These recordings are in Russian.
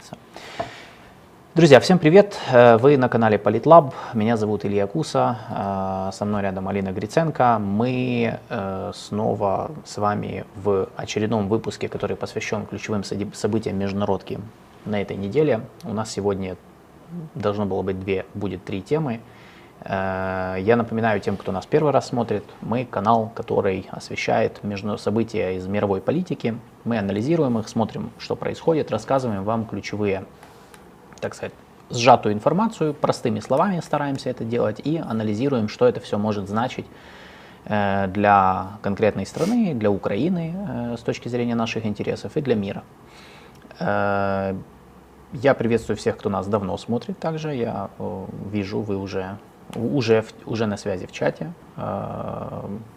поделиться. Друзья, всем привет! Э, вы на канале Политлаб. Меня зовут Илья Куса. Э, со мной рядом Алина Гриценко. Мы э, снова с вами в очередном выпуске, который посвящен ключевым событиям международки на этой неделе. У нас сегодня должно было быть две, будет три темы. Я напоминаю тем, кто нас первый раз смотрит, мы канал, который освещает события из мировой политики. Мы анализируем их, смотрим, что происходит, рассказываем вам ключевые так сказать, сжатую информацию, простыми словами стараемся это делать и анализируем, что это все может значить э, для конкретной страны, для Украины э, с точки зрения наших интересов и для мира. Э, я приветствую всех, кто нас давно смотрит также. Я вижу, вы уже, уже, уже на связи в чате.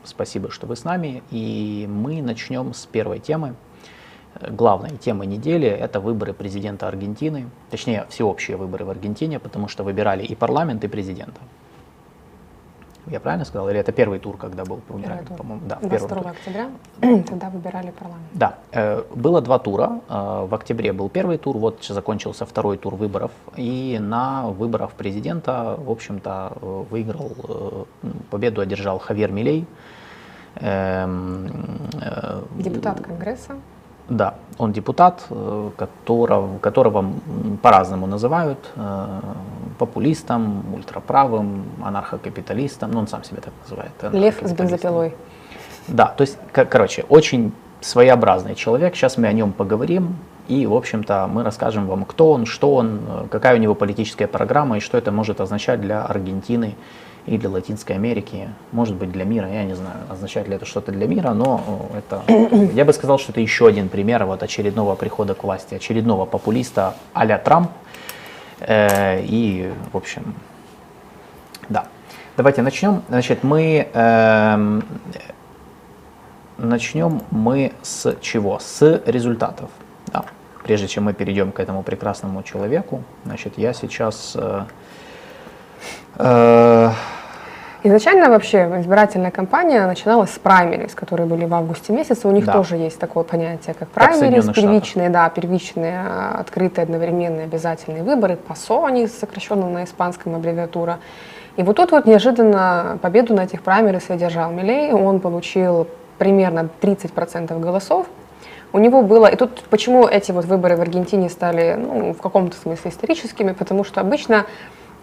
Спасибо, что вы с нами. И мы начнем с первой темы главной темой недели – это выборы президента Аргентины, точнее, всеобщие выборы в Аргентине, потому что выбирали и парламент, и президента. Я правильно сказал? Или это первый тур, когда был? Первый тур. Да, 22 тур. октября тогда выбирали парламент. Да, э, было два тура. Э, в октябре был первый тур, вот закончился второй тур выборов. И на выборах президента, в общем-то, э, выиграл, победу одержал Хавьер Милей. Эм, Депутат Конгресса. Да, он депутат, э, которого, которого по-разному называют, э, популистом, ультраправым, анархокапиталистом, ну он сам себя так называет. Лев с бензопилой. Да, то есть, короче, очень своеобразный человек, сейчас мы о нем поговорим, и, в общем-то, мы расскажем вам, кто он, что он, э, какая у него политическая программа и что это может означать для Аргентины и для Латинской Америки, может быть для мира, я не знаю, означает ли это что-то для мира, но это, я бы сказал, что это еще один пример вот очередного прихода к власти, очередного популиста а-ля Трамп. Э, и, в общем, да. Давайте начнем. Значит, мы э, начнем мы с чего? С результатов. Да. Прежде чем мы перейдем к этому прекрасному человеку, значит, я сейчас э, Э, Изначально вообще избирательная кампания начиналась с праймерис, которые были в августе месяце. У них да. тоже есть такое понятие, как праймерис, как первичные, да, первичные, а, открытые, одновременные, обязательные выборы, ПАСО, они сокращенно на испанском аббревиатура. И вот тут вот неожиданно победу на этих праймерис одержал Милей. Он получил примерно 30% голосов. У него было, и тут почему эти вот выборы в Аргентине стали ну, в каком-то смысле историческими, потому что обычно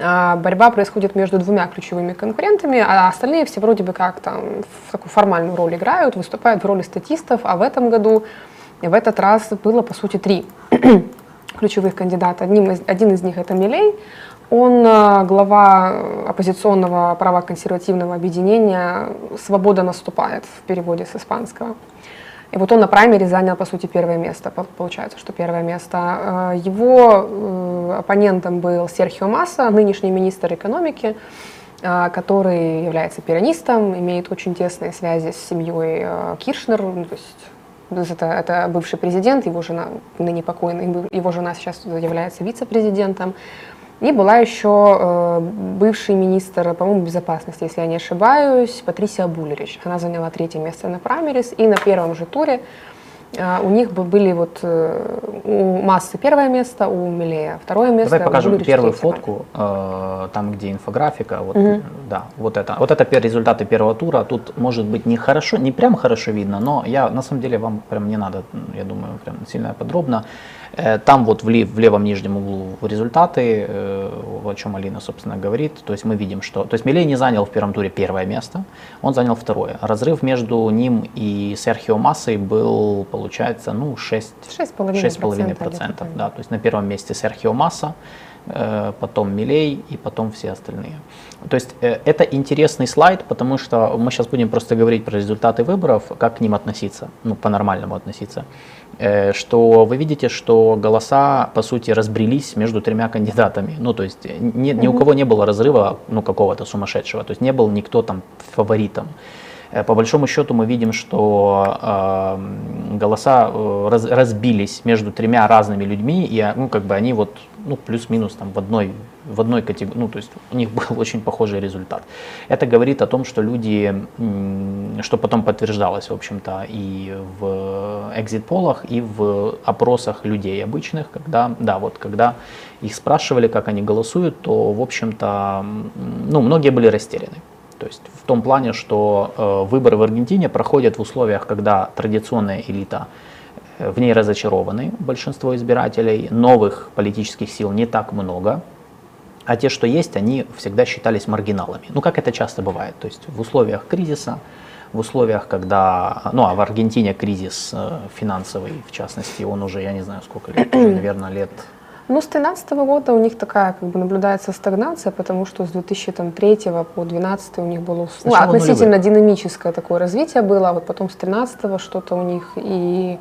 борьба происходит между двумя ключевыми конкурентами, а остальные все вроде бы как там в такую формальную роль играют, выступают в роли статистов, а в этом году, в этот раз было по сути три ключевых кандидата. Одним из, один из них это Милей, он а, глава оппозиционного правоконсервативного объединения «Свобода наступает» в переводе с испанского. И вот он на праймере занял, по сути, первое место. Получается, что первое место. Э, его э, оппонентом был Серхио Масса, нынешний министр экономики, э, который является пиранистом, имеет очень тесные связи с семьей Киршнер, ну, то есть это, это бывший президент, его жена, ныне покойный, его жена сейчас является вице-президентом. И была еще э, бывший министр, по-моему, безопасности, если я не ошибаюсь, Патрисия Булерич. Она заняла третье место на праймерис, и на первом же туре э, у них были вот э, у Массы первое место, у Милея второе место. Давай покажем первую фотку, э, там где инфографика, вот, угу. да, вот это, вот это результаты первого тура. Тут может быть не хорошо, не прям хорошо видно, но я на самом деле вам прям не надо, я думаю, прям сильно подробно. Э, там вот в, лев, в левом нижнем углу результаты, э, о чем Алина, собственно, говорит. То есть мы видим, что... То есть Милей не занял в первом туре первое место, он занял второе. Разрыв между ним и Серхио Массой был, получается, ну, 6,5%. Да, то есть на первом месте Серхио Масса, э, потом Милей и потом все остальные. То есть это интересный слайд, потому что мы сейчас будем просто говорить про результаты выборов, как к ним относиться, ну, по-нормальному относиться. Э, что вы видите, что голоса, по сути, разбрелись между тремя кандидатами. Ну, то есть ни, ни у кого не было разрыва, ну, какого-то сумасшедшего. То есть не был никто там фаворитом. Э, по большому счету мы видим, что э, голоса э, раз, разбились между тремя разными людьми, и ну, как бы они вот ну, плюс-минус там в одной, в одной категории, ну, то есть у них был очень похожий результат. Это говорит о том, что люди, что потом подтверждалось, в общем-то, и в экзит-полах, и в опросах людей обычных, когда, да, вот, когда их спрашивали, как они голосуют, то, в общем-то, ну, многие были растеряны. То есть в том плане, что э, выборы в Аргентине проходят в условиях, когда традиционная элита в ней разочарованы, большинство избирателей, новых политических сил не так много, а те, что есть, они всегда считались маргиналами. Ну, как это часто бывает. То есть в условиях кризиса, в условиях, когда, ну, а в Аргентине кризис э, финансовый, в частности, он уже, я не знаю, сколько лет, уже, наверное, лет ну, с 2013 года у них такая как бы наблюдается стагнация, потому что с 2003 по 2012 у них было ну, относительно нулевых. динамическое такое развитие было, а вот потом с 2013 что-то у них и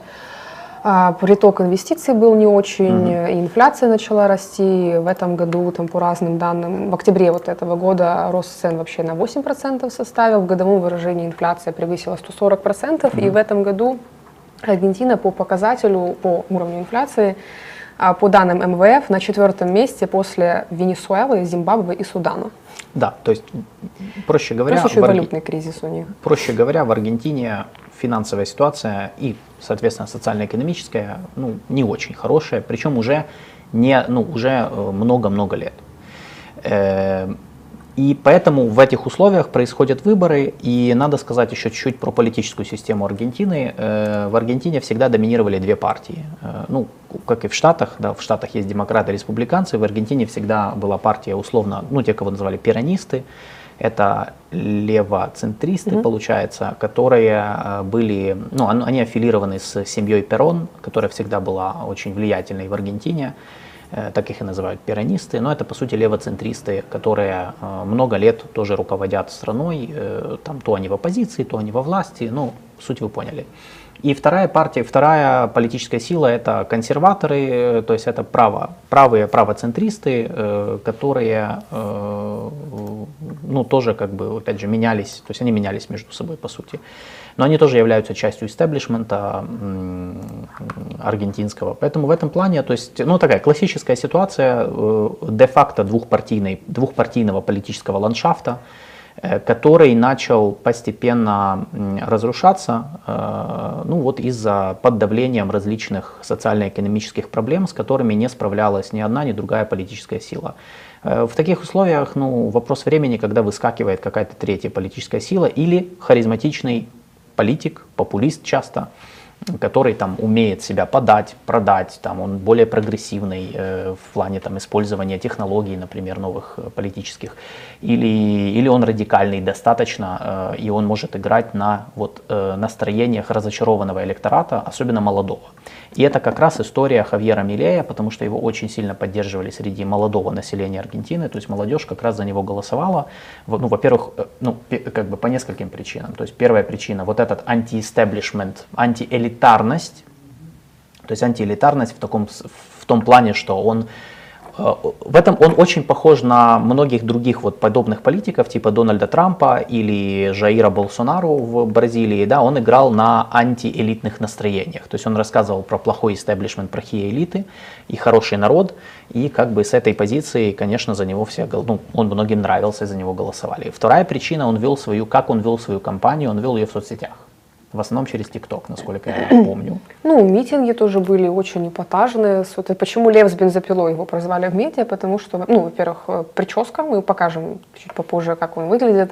приток инвестиций был не очень, mm-hmm. и инфляция начала расти. В этом году, там, по разным данным, в октябре вот этого года рост цен вообще на 8% составил. В годовом выражении инфляция превысила 140%. Mm-hmm. И в этом году Аргентина по показателю, по уровню инфляции а, по данным МВФ, на четвертом месте после Венесуэлы, Зимбабве и Судана. Да, то есть, проще говоря... Плюс еще валютный кризис у них. Проще говоря, в Аргентине финансовая ситуация и, соответственно, социально-экономическая, ну, не очень хорошая, причем уже не, ну, уже э, много-много лет. Э, и поэтому в этих условиях происходят выборы, и надо сказать еще чуть-чуть про политическую систему Аргентины. Э, в Аргентине всегда доминировали две партии. Ну, как и в Штатах, да, в Штатах есть демократы и республиканцы, в Аргентине всегда была партия условно, ну, те, кого называли пиранисты, это левоцентристы, mm-hmm. получается, которые э, были, ну, они аффилированы с семьей Перон, которая всегда была очень влиятельной в Аргентине. Э, так их и называют пиранисты, но это по сути левоцентристы, которые э, много лет тоже руководят страной, там то они в оппозиции, то они во власти, ну, суть вы поняли. И вторая партия, вторая политическая сила это консерваторы, то есть это право, правые правоцентристы, которые ну, тоже как бы, опять же, менялись, то есть они менялись между собой по сути но они тоже являются частью истеблишмента аргентинского. Поэтому в этом плане, то есть, ну, такая классическая ситуация э, де-факто двухпартийной, двухпартийного политического ландшафта, э, который начал постепенно разрушаться, э, ну вот из-за под давлением различных социально-экономических проблем, с которыми не справлялась ни одна, ни другая политическая сила. В таких условиях ну, вопрос времени, когда выскакивает какая-то третья политическая сила или харизматичный политик, популист часто, который там умеет себя подать, продать, там он более прогрессивный э, в плане там использования технологий, например, новых э, политических, или, или он радикальный достаточно, э, и он может играть на вот э, настроениях разочарованного электората, особенно молодого. И это как раз история Хавьера Милея, потому что его очень сильно поддерживали среди молодого населения Аргентины, то есть молодежь как раз за него голосовала. Ну, во-первых, э, ну, как бы по нескольким причинам. То есть первая причина, вот этот анти-эстеблишмент, антиэлитарность, то есть антиэлитарность в, таком, в том плане, что он в этом он очень похож на многих других вот подобных политиков, типа Дональда Трампа или Жаира Болсонару в Бразилии. Да, он играл на антиэлитных настроениях. То есть он рассказывал про плохой истеблишмент, плохие элиты и хороший народ. И как бы с этой позиции, конечно, за него все, ну, он многим нравился, за него голосовали. Вторая причина, он вел свою, как он вел свою кампанию, он вел ее в соцсетях. В основном через ТикТок, насколько я помню. Ну, митинги тоже были очень эпатажные. Почему Лев с бензопилой его прозвали в медиа? Потому что, ну, во-первых, э, прическа, мы покажем чуть попозже, как он выглядит.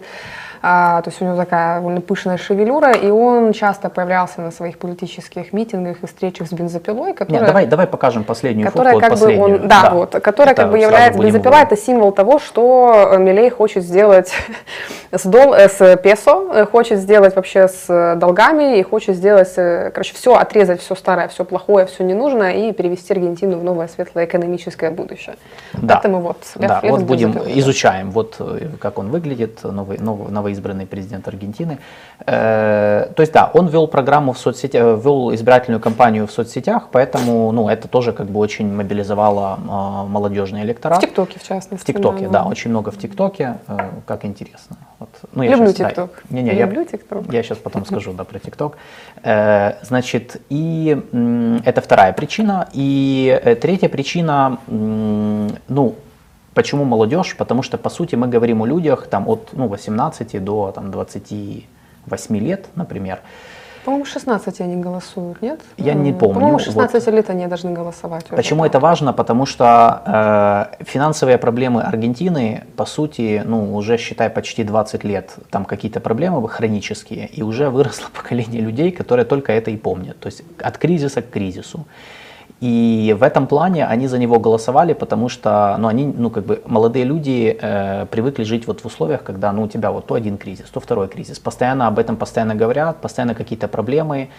А, то есть у него такая довольно пышная шевелюра, и он часто появлялся на своих политических митингах и встречах с бензопилой, которая... Нет, давай, давай покажем последнюю которая фотку, как бы он, да, да, вот, которая это как бы является... Бензопила — это символ того, что Милей хочет сделать с, дол, э, с песо, э, хочет сделать вообще с долгами и хочет сделать, э, короче, все, отрезать все старое, все плохое, все ненужное и перевести Аргентину в новое светлое экономическое будущее. Да. Поэтому вот, да, вот будем, изучаем, вот как он выглядит, новый, новый, новый новоизбранный президент Аргентины. Э, то есть да, он вел программу в соцсетях, э, вел избирательную кампанию в соцсетях, поэтому, ну, это тоже как бы очень мобилизовало э, молодежный электорат. В ТикТоке, в частности. В ТикТоке, да, очень много в ТикТоке, э, как интересно. Вот. Ну, я Люблю ТикТок. Да, не, не, Люблю ТикТок. Я, я сейчас потом скажу, да, про ТикТок. Значит, и это вторая причина. И третья причина, ну, Почему молодежь? Потому что, по сути, мы говорим о людях там, от ну, 18 до там, 28 лет, например. По-моему, 16 они голосуют, нет? Я не помню. По-моему, 16 вот. лет они должны голосовать. Почему это важно? Потому что э, финансовые проблемы Аргентины, по сути, ну, уже, считай, почти 20 лет, там какие-то проблемы хронические, и уже выросло поколение людей, которые только это и помнят. То есть от кризиса к кризису. И в этом плане они за него голосовали, потому что, ну, они, ну, как бы, молодые люди э, привыкли жить вот в условиях, когда, ну, у тебя вот то один кризис, то второй кризис. Постоянно об этом постоянно говорят, постоянно какие-то проблемы.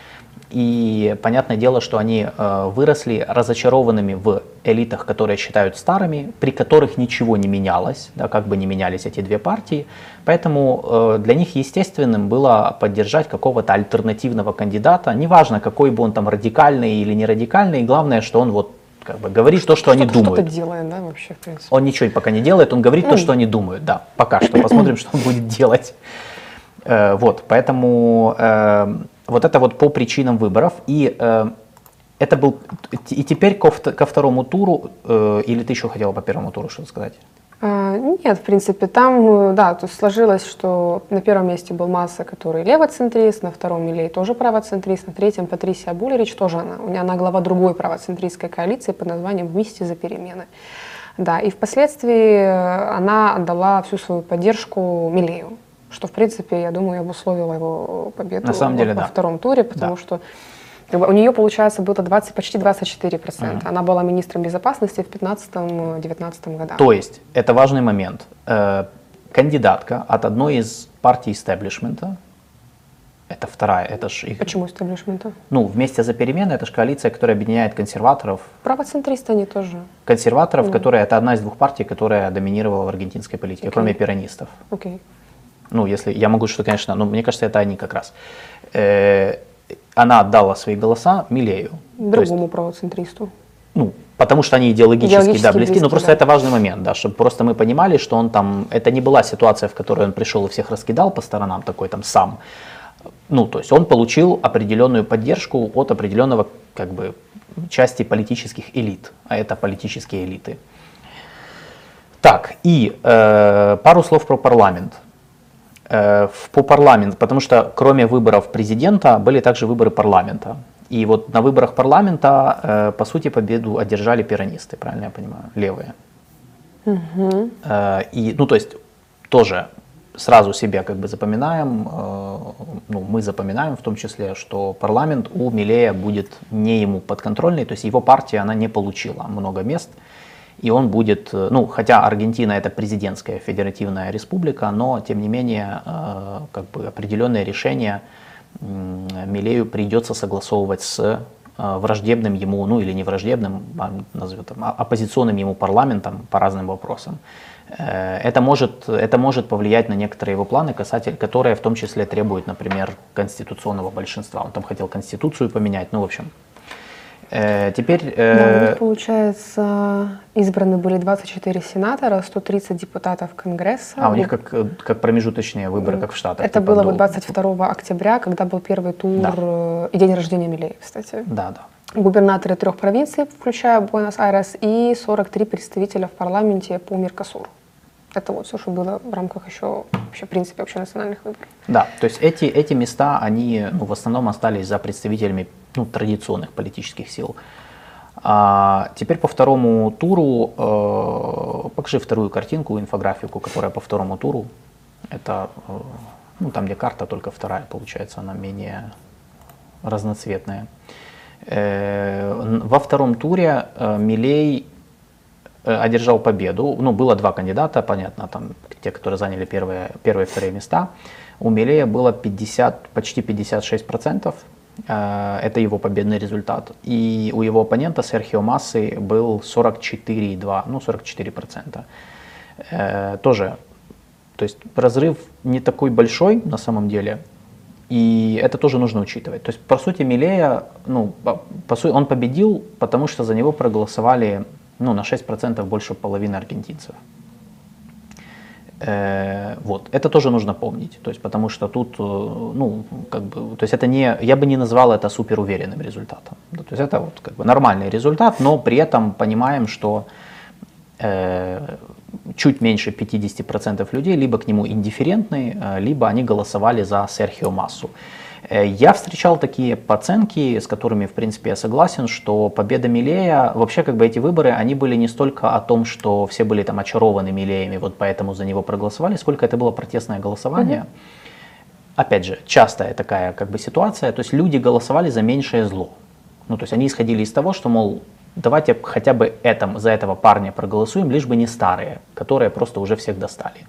И понятное дело, что они э, выросли разочарованными в элитах, которые считают старыми, при которых ничего не менялось, да, как бы не менялись эти две партии. Поэтому э, для них естественным было поддержать какого-то альтернативного кандидата, неважно, какой бы он там радикальный или не радикальный, главное, что он вот как бы говорит что, то, что, что они думают. Что-то делает, да, вообще, в принципе. Он ничего пока не делает, он говорит ну, то, что они думают, да, пока что. Посмотрим, что он будет делать. Э, вот, поэтому э, вот это вот по причинам выборов. И это был и теперь ко, ко второму туру, или ты еще хотела по первому туру что-то сказать? А, нет, в принципе, там, да, то сложилось, что на первом месте был Масса, который левоцентрист, на втором Милей тоже правоцентрист, на третьем Патрисия Булерич тоже она. У нее она глава другой правоцентристской коалиции под названием «Вместе за перемены». Да, и впоследствии она отдала всю свою поддержку Милею, что, в принципе, я думаю, обусловило его победу на самом деле, во да. втором туре, потому да. что как бы у нее, получается, было 20, почти 24%. Mm. Она была министром безопасности в 2015-2019 годах. То есть, это важный момент. Э, кандидатка от одной из партий истеблишмента, это вторая, это же их... Почему истеблишмента? Ну, вместе за перемены, это же коалиция, которая объединяет консерваторов. Правоцентристы они тоже. Консерваторов, mm. которые, это одна из двух партий, которая доминировала в аргентинской политике, okay. кроме пиранистов. Окей. Okay. Ну, если, я могу что, конечно, но мне кажется, это они как раз. Э, она отдала свои голоса Милею. Другому есть, правоцентристу. Ну, потому что они идеологически, идеологически да, близки, близки, но просто да. это важный момент, да, чтобы просто мы понимали, что он там, это не была ситуация, в которой он пришел и всех раскидал по сторонам, такой там сам. Ну, то есть он получил определенную поддержку от определенного, как бы, части политических элит, а это политические элиты. Так, и э, пару слов про парламент. Э, по парламент, потому что кроме выборов президента были также выборы парламента. И вот на выборах парламента, э, по сути, победу одержали пиранисты, правильно я понимаю, левые. Угу. И, ну, то есть, тоже сразу себе как бы запоминаем, ну, мы запоминаем в том числе, что парламент у Милея будет не ему подконтрольный, то есть его партия, она не получила много мест, и он будет, э, ну, хотя Аргентина это президентская федеративная республика, но тем не менее, э, как бы определенные решения Милею придется согласовывать с э, враждебным ему, ну или не враждебным, а, назовем а, оппозиционным ему парламентом по разным вопросам. Это может, это может повлиять на некоторые его планы, касательно, которые в том числе требуют, например, конституционного большинства. Он там хотел конституцию поменять, ну, в общем, теперь... Э... Да, у них, получается, избраны были 24 сенатора, 130 депутатов Конгресса. А, у них как, как промежуточные выборы, как в Штатах? Это типа было до... 22 октября, когда был первый тур да. Э, и день рождения Милей, кстати. Да, да. Губернаторы трех провинций, включая Буэнос-Айрес, и 43 представителя в парламенте по Меркосуру. Это вот что было в рамках еще, вообще, в принципе, общенациональных выборов. Да, то есть эти, эти места, они ну, в основном остались за представителями ну, традиционных политических сил. А теперь по второму туру, э, покажи вторую картинку, инфографику, которая по второму туру. Это, э, ну, там, где карта, только вторая, получается, она менее разноцветная. Э, во втором туре э, Милей одержал победу. Ну, было два кандидата, понятно, там те, которые заняли первые, первые и вторые места. У Милея было 50, почти 56 процентов Э, это его победный результат. И у его оппонента Серхио Массы был 44,2, ну 44 процента. Э, тоже, то есть разрыв не такой большой на самом деле. И это тоже нужно учитывать. То есть, по сути, Милея, ну, по, по сути, он победил, потому что за него проголосовали ну, на 6% больше половины аргентинцев. Э, вот, это тоже нужно помнить, то есть, потому что тут, э, ну, как бы, то есть это не, я бы не назвал это супер уверенным результатом, то есть это вот как бы нормальный результат, но при этом понимаем, что э, чуть меньше 50% людей либо к нему индифферентны, э, либо они голосовали за Серхио Массу. Э, я встречал такие оценки, с которыми, в принципе, я согласен, что победа Милея, вообще, как бы эти выборы, они были не столько о том, что все были там очарованы Милеями, вот поэтому за него проголосовали, сколько это было протестное голосование. Mm-hmm. Опять же, частая такая как бы ситуация, то есть люди голосовали за меньшее зло. Ну, то есть они исходили из того, что, мол, давайте хотя бы этом, за этого парня проголосуем, лишь бы не старые, которые просто уже всех достали.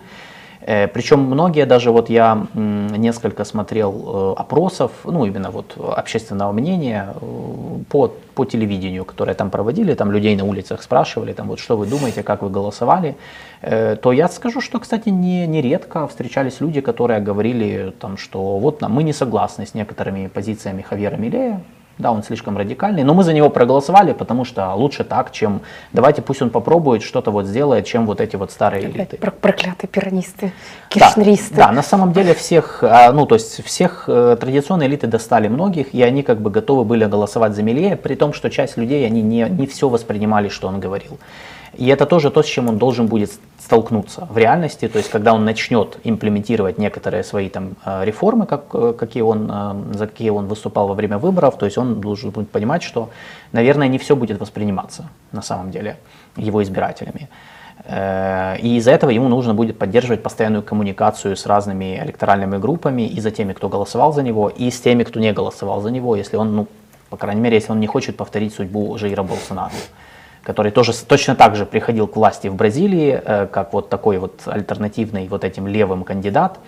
Э, Причем многие, даже вот я несколько смотрел э, опросов, ну именно вот общественного мнения э, по, по телевидению, которые там проводили, там людей на улицах спрашивали, там вот что вы думаете, как вы голосовали, то я скажу, что, кстати, не, не редко встречались люди, которые говорили, там, что вот мы не согласны с некоторыми позициями Хавьера Милея, да, он слишком радикальный, но мы за него проголосовали, потому что лучше так, чем давайте пусть он попробует что-то вот сделает, чем вот эти вот старые Опять элиты. Проклятые пиранисты, кишнеристы. Да, да, на самом деле всех, а, ну то есть всех э, традиционные элиты достали многих, и они как бы готовы были голосовать за Милея, при том, что часть людей, они не, не все воспринимали, что он говорил. И это тоже то, с чем он должен будет столкнуться в реальности, то есть когда он начнет имплементировать некоторые свои там э, реформы, как, э, какие он, э, за какие он выступал во время выборов, то есть он должен будет понимать, что, наверное, не все будет восприниматься на самом деле его избирателями. И из-за этого ему нужно будет поддерживать постоянную коммуникацию с разными электоральными группами и за теми, кто голосовал за него, и с теми, кто не голосовал за него, если он, ну, по крайней мере, если он не хочет повторить судьбу Жаира Болсонaro который тоже точно так же приходил к власти в Бразилии, э, как вот такой вот альтернативный вот этим левым кандидат.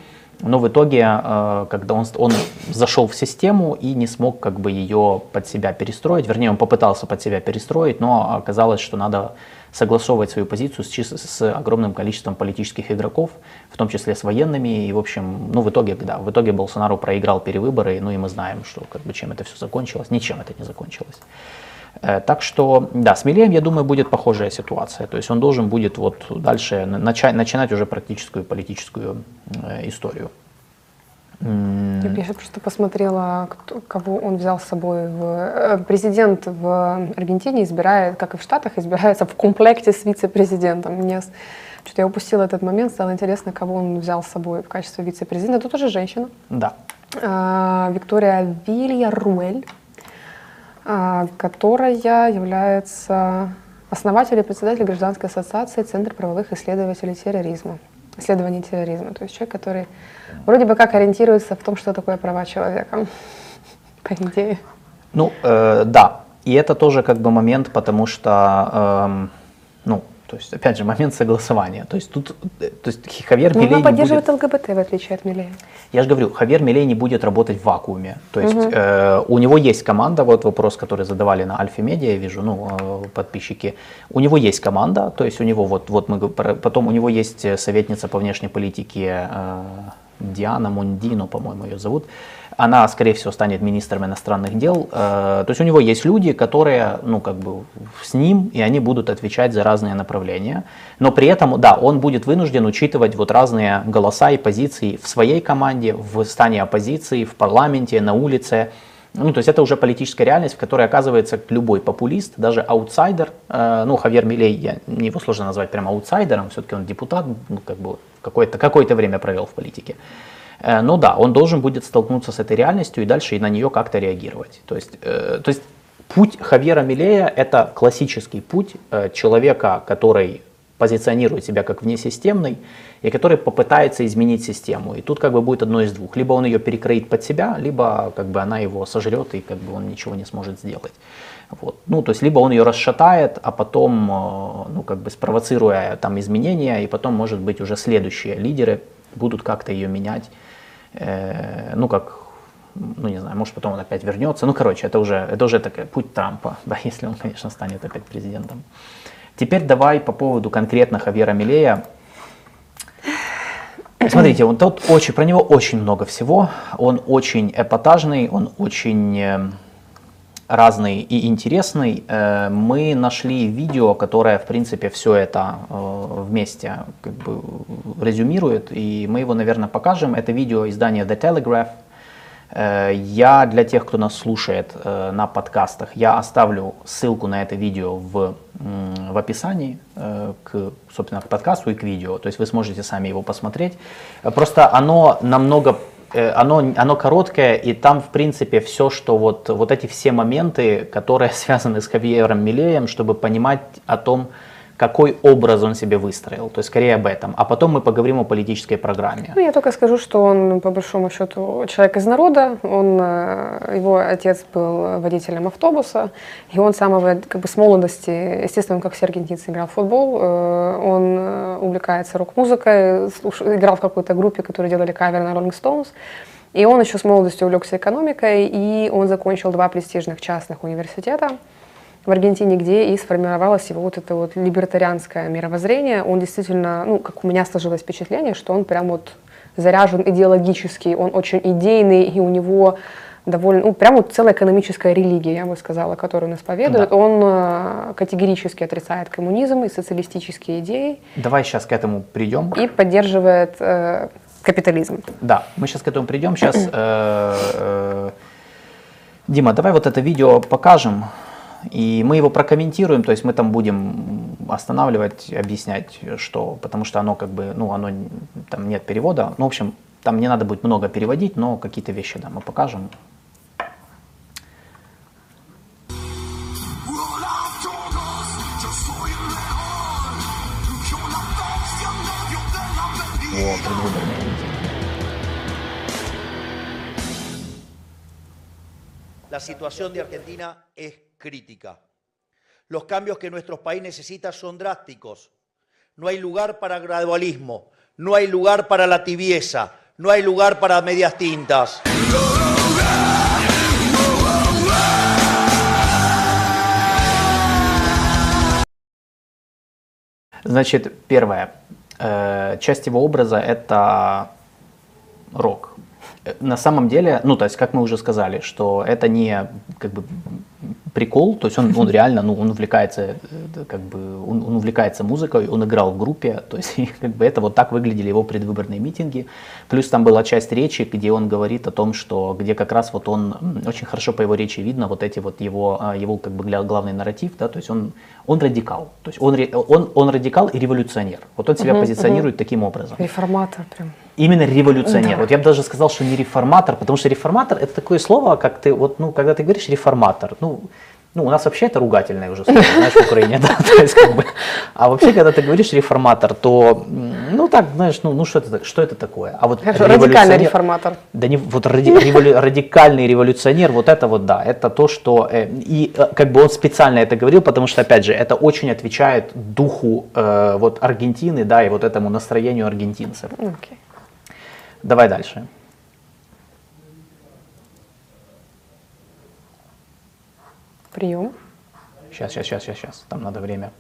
Но в итоге, э, когда он, он зашел в систему и не смог как бы ее под себя перестроить, вернее, он попытался под себя перестроить, но оказалось, что надо согласовывать свою позицию с, с огромным количеством политических игроков, в том числе с военными, и, в общем, ну, в итоге, да, в итоге Болсонару проиграл перевыборы, ну, и мы знаем, что, как бы, чем это все закончилось, ничем это не закончилось. Э, так что, да, с Милеем, я думаю, будет похожая ситуация. То есть он должен будет вот дальше начать, начинать уже практическую политическую э, историю. Я просто посмотрела, кто, кого он взял с собой. В... Э, президент в Аргентине избирает, как и в Штатах, избирается в комплекте с вице-президентом. Мне что-то я упустила этот момент, стало интересно, кого он взял с собой в качестве вице-президента. Тут уже женщина. Да. А, Виктория Вилья Руэль. А, которая является основателем и председателем Гражданской ассоциации Центр правовых исследователей терроризма, исследований терроризма. То есть человек, который вроде бы как ориентируется в том, что такое права человека, по идее. Ну, э, да. И это тоже как бы момент, потому что, э, ну, то есть, опять же, момент согласования. То есть тут, то есть Хавьер Но Милей она поддерживает будет... ЛГБТ, в отличие от Милея. Я же говорю, Хавьер Милей не будет работать в вакууме. То есть угу. э, у него есть команда, вот вопрос, который задавали на Альфе Медиа, я вижу, ну, э, подписчики. У него есть команда, то есть у него вот, вот мы, потом у него есть советница по внешней политике э, Диана Мундино, по-моему, ее зовут она, скорее всего, станет министром иностранных дел. Э, то есть у него есть люди, которые, ну, как бы с ним, и они будут отвечать за разные направления. Но при этом, да, он будет вынужден учитывать вот разные голоса и позиции в своей команде, в стане оппозиции, в парламенте, на улице. Ну, то есть это уже политическая реальность, в которой оказывается любой популист, даже аутсайдер, э, ну, Хавьер Милей, я, его сложно назвать прямо аутсайдером, все-таки он депутат, ну, как бы какое-то какое время провел в политике. Э, но да, он должен будет столкнуться с этой реальностью и дальше и на нее как-то реагировать. То есть, э, то есть путь Хавьера Милея – это классический путь э, человека, который позиционирует себя как внесистемный и который попытается изменить систему. И тут как бы будет одно из двух. Либо он ее перекроит под себя, либо как бы она его сожрет и как бы он ничего не сможет сделать. Вот. Ну, то есть либо он ее расшатает, а потом, ну, как бы спровоцируя там изменения, и потом, может быть, уже следующие лидеры будут как-то ее менять э, ну как, ну не знаю, может потом он опять вернется. Ну короче, это уже, это уже такой путь Трампа, да, если он, конечно, станет опять президентом. Теперь давай по поводу конкретно Хавьера Милея. Смотрите, он тут очень, про него очень много всего. Он очень эпатажный, он очень разный и интересный. Э, мы нашли видео, которое, в принципе, все это э, вместе как бы резюмирует, и мы его, наверное, покажем. Это видео издания The Telegraph. Э, я для тех, кто нас слушает на подкастах, я оставлю ссылку на это видео в, в описании к, собственно, к подкасту и к видео. То есть вы сможете сами его посмотреть. Просто оно намного оно, оно короткое, и там, в принципе, все, что вот, вот эти все моменты, которые связаны с Хавьером Милеем, чтобы понимать о том, какой образ он себе выстроил. То есть скорее об этом. А потом мы поговорим о политической программе. Ну, я только скажу, что он, по большому счету, человек из народа. Он, э, его отец был водителем автобуса. И он самого, как бы, с молодости, естественно, он, как все аргентинцы, играл в футбол. Э, он э, увлекается рок-музыкой, играл в какой-то группе, которые делали кавер на Rolling Stones. И он еще с молодостью увлекся экономикой, и он закончил два престижных частных университета в Аргентине, где и сформировалось его вот это вот либертарианское мировоззрение. Он действительно, ну, как у меня сложилось впечатление, что он прям вот заряжен идеологически, он очень идейный, и у него довольно, ну, прям вот целая экономическая религия, я бы сказала, которую он исповедует. Да. Он э, категорически отрицает коммунизм и социалистические идеи. Давай сейчас к этому придем. И поддерживает э, капитализм. Да, мы сейчас к этому придем. Сейчас, э, э, Дима, давай вот это видео покажем. И мы его прокомментируем, то есть мы там будем останавливать, объяснять, что, потому что оно как бы, ну, оно, там нет перевода. Ну, в общем, там не надо будет много переводить, но какие-то вещи, да, мы покажем. О, предвыборные La situación de Argentina es crítica. Los cambios que nuestro país necesita son drásticos. No hay lugar para gradualismo, no hay lugar para la tibieza, no hay lugar para medias tintas. Значит, первое. Э, часть его образа это рок. На самом деле, ну, то есть, как мы уже сказали, что это не как бы прикол, то есть он, он реально, ну, он увлекается, э, как бы, он, он увлекается музыкой, он играл в группе, то есть, как бы это вот так выглядели его предвыборные митинги. Плюс там была часть речи, где он говорит о том, что, где как раз вот он, очень хорошо по его речи видно вот эти вот его, а, его как бы главный нарратив, да, то есть он, он радикал, то есть он, он, он радикал и революционер. Вот он себя угу, позиционирует угу. таким образом. Реформатор прям. Именно революционер. Да. Вот я бы даже сказал, что не реформатор, потому что реформатор это такое слово, как ты, вот, ну, когда ты говоришь реформатор, ну, ну, у нас вообще это ругательное уже слово, знаешь, в Украине, да, то есть как бы, а вообще, когда ты говоришь реформатор, то, ну, так, знаешь, ну, ну что это, что это такое? А вот радикальный реформатор. Да не, вот ради, револю, радикальный революционер, вот это вот, да, это то, что, э, и э, как бы он специально это говорил, потому что, опять же, это очень отвечает духу э, вот Аргентины, да, и вот этому настроению аргентинцев. Okay. Давай дальше. Прием. Сейчас, сейчас, сейчас, сейчас, сейчас. Там надо время.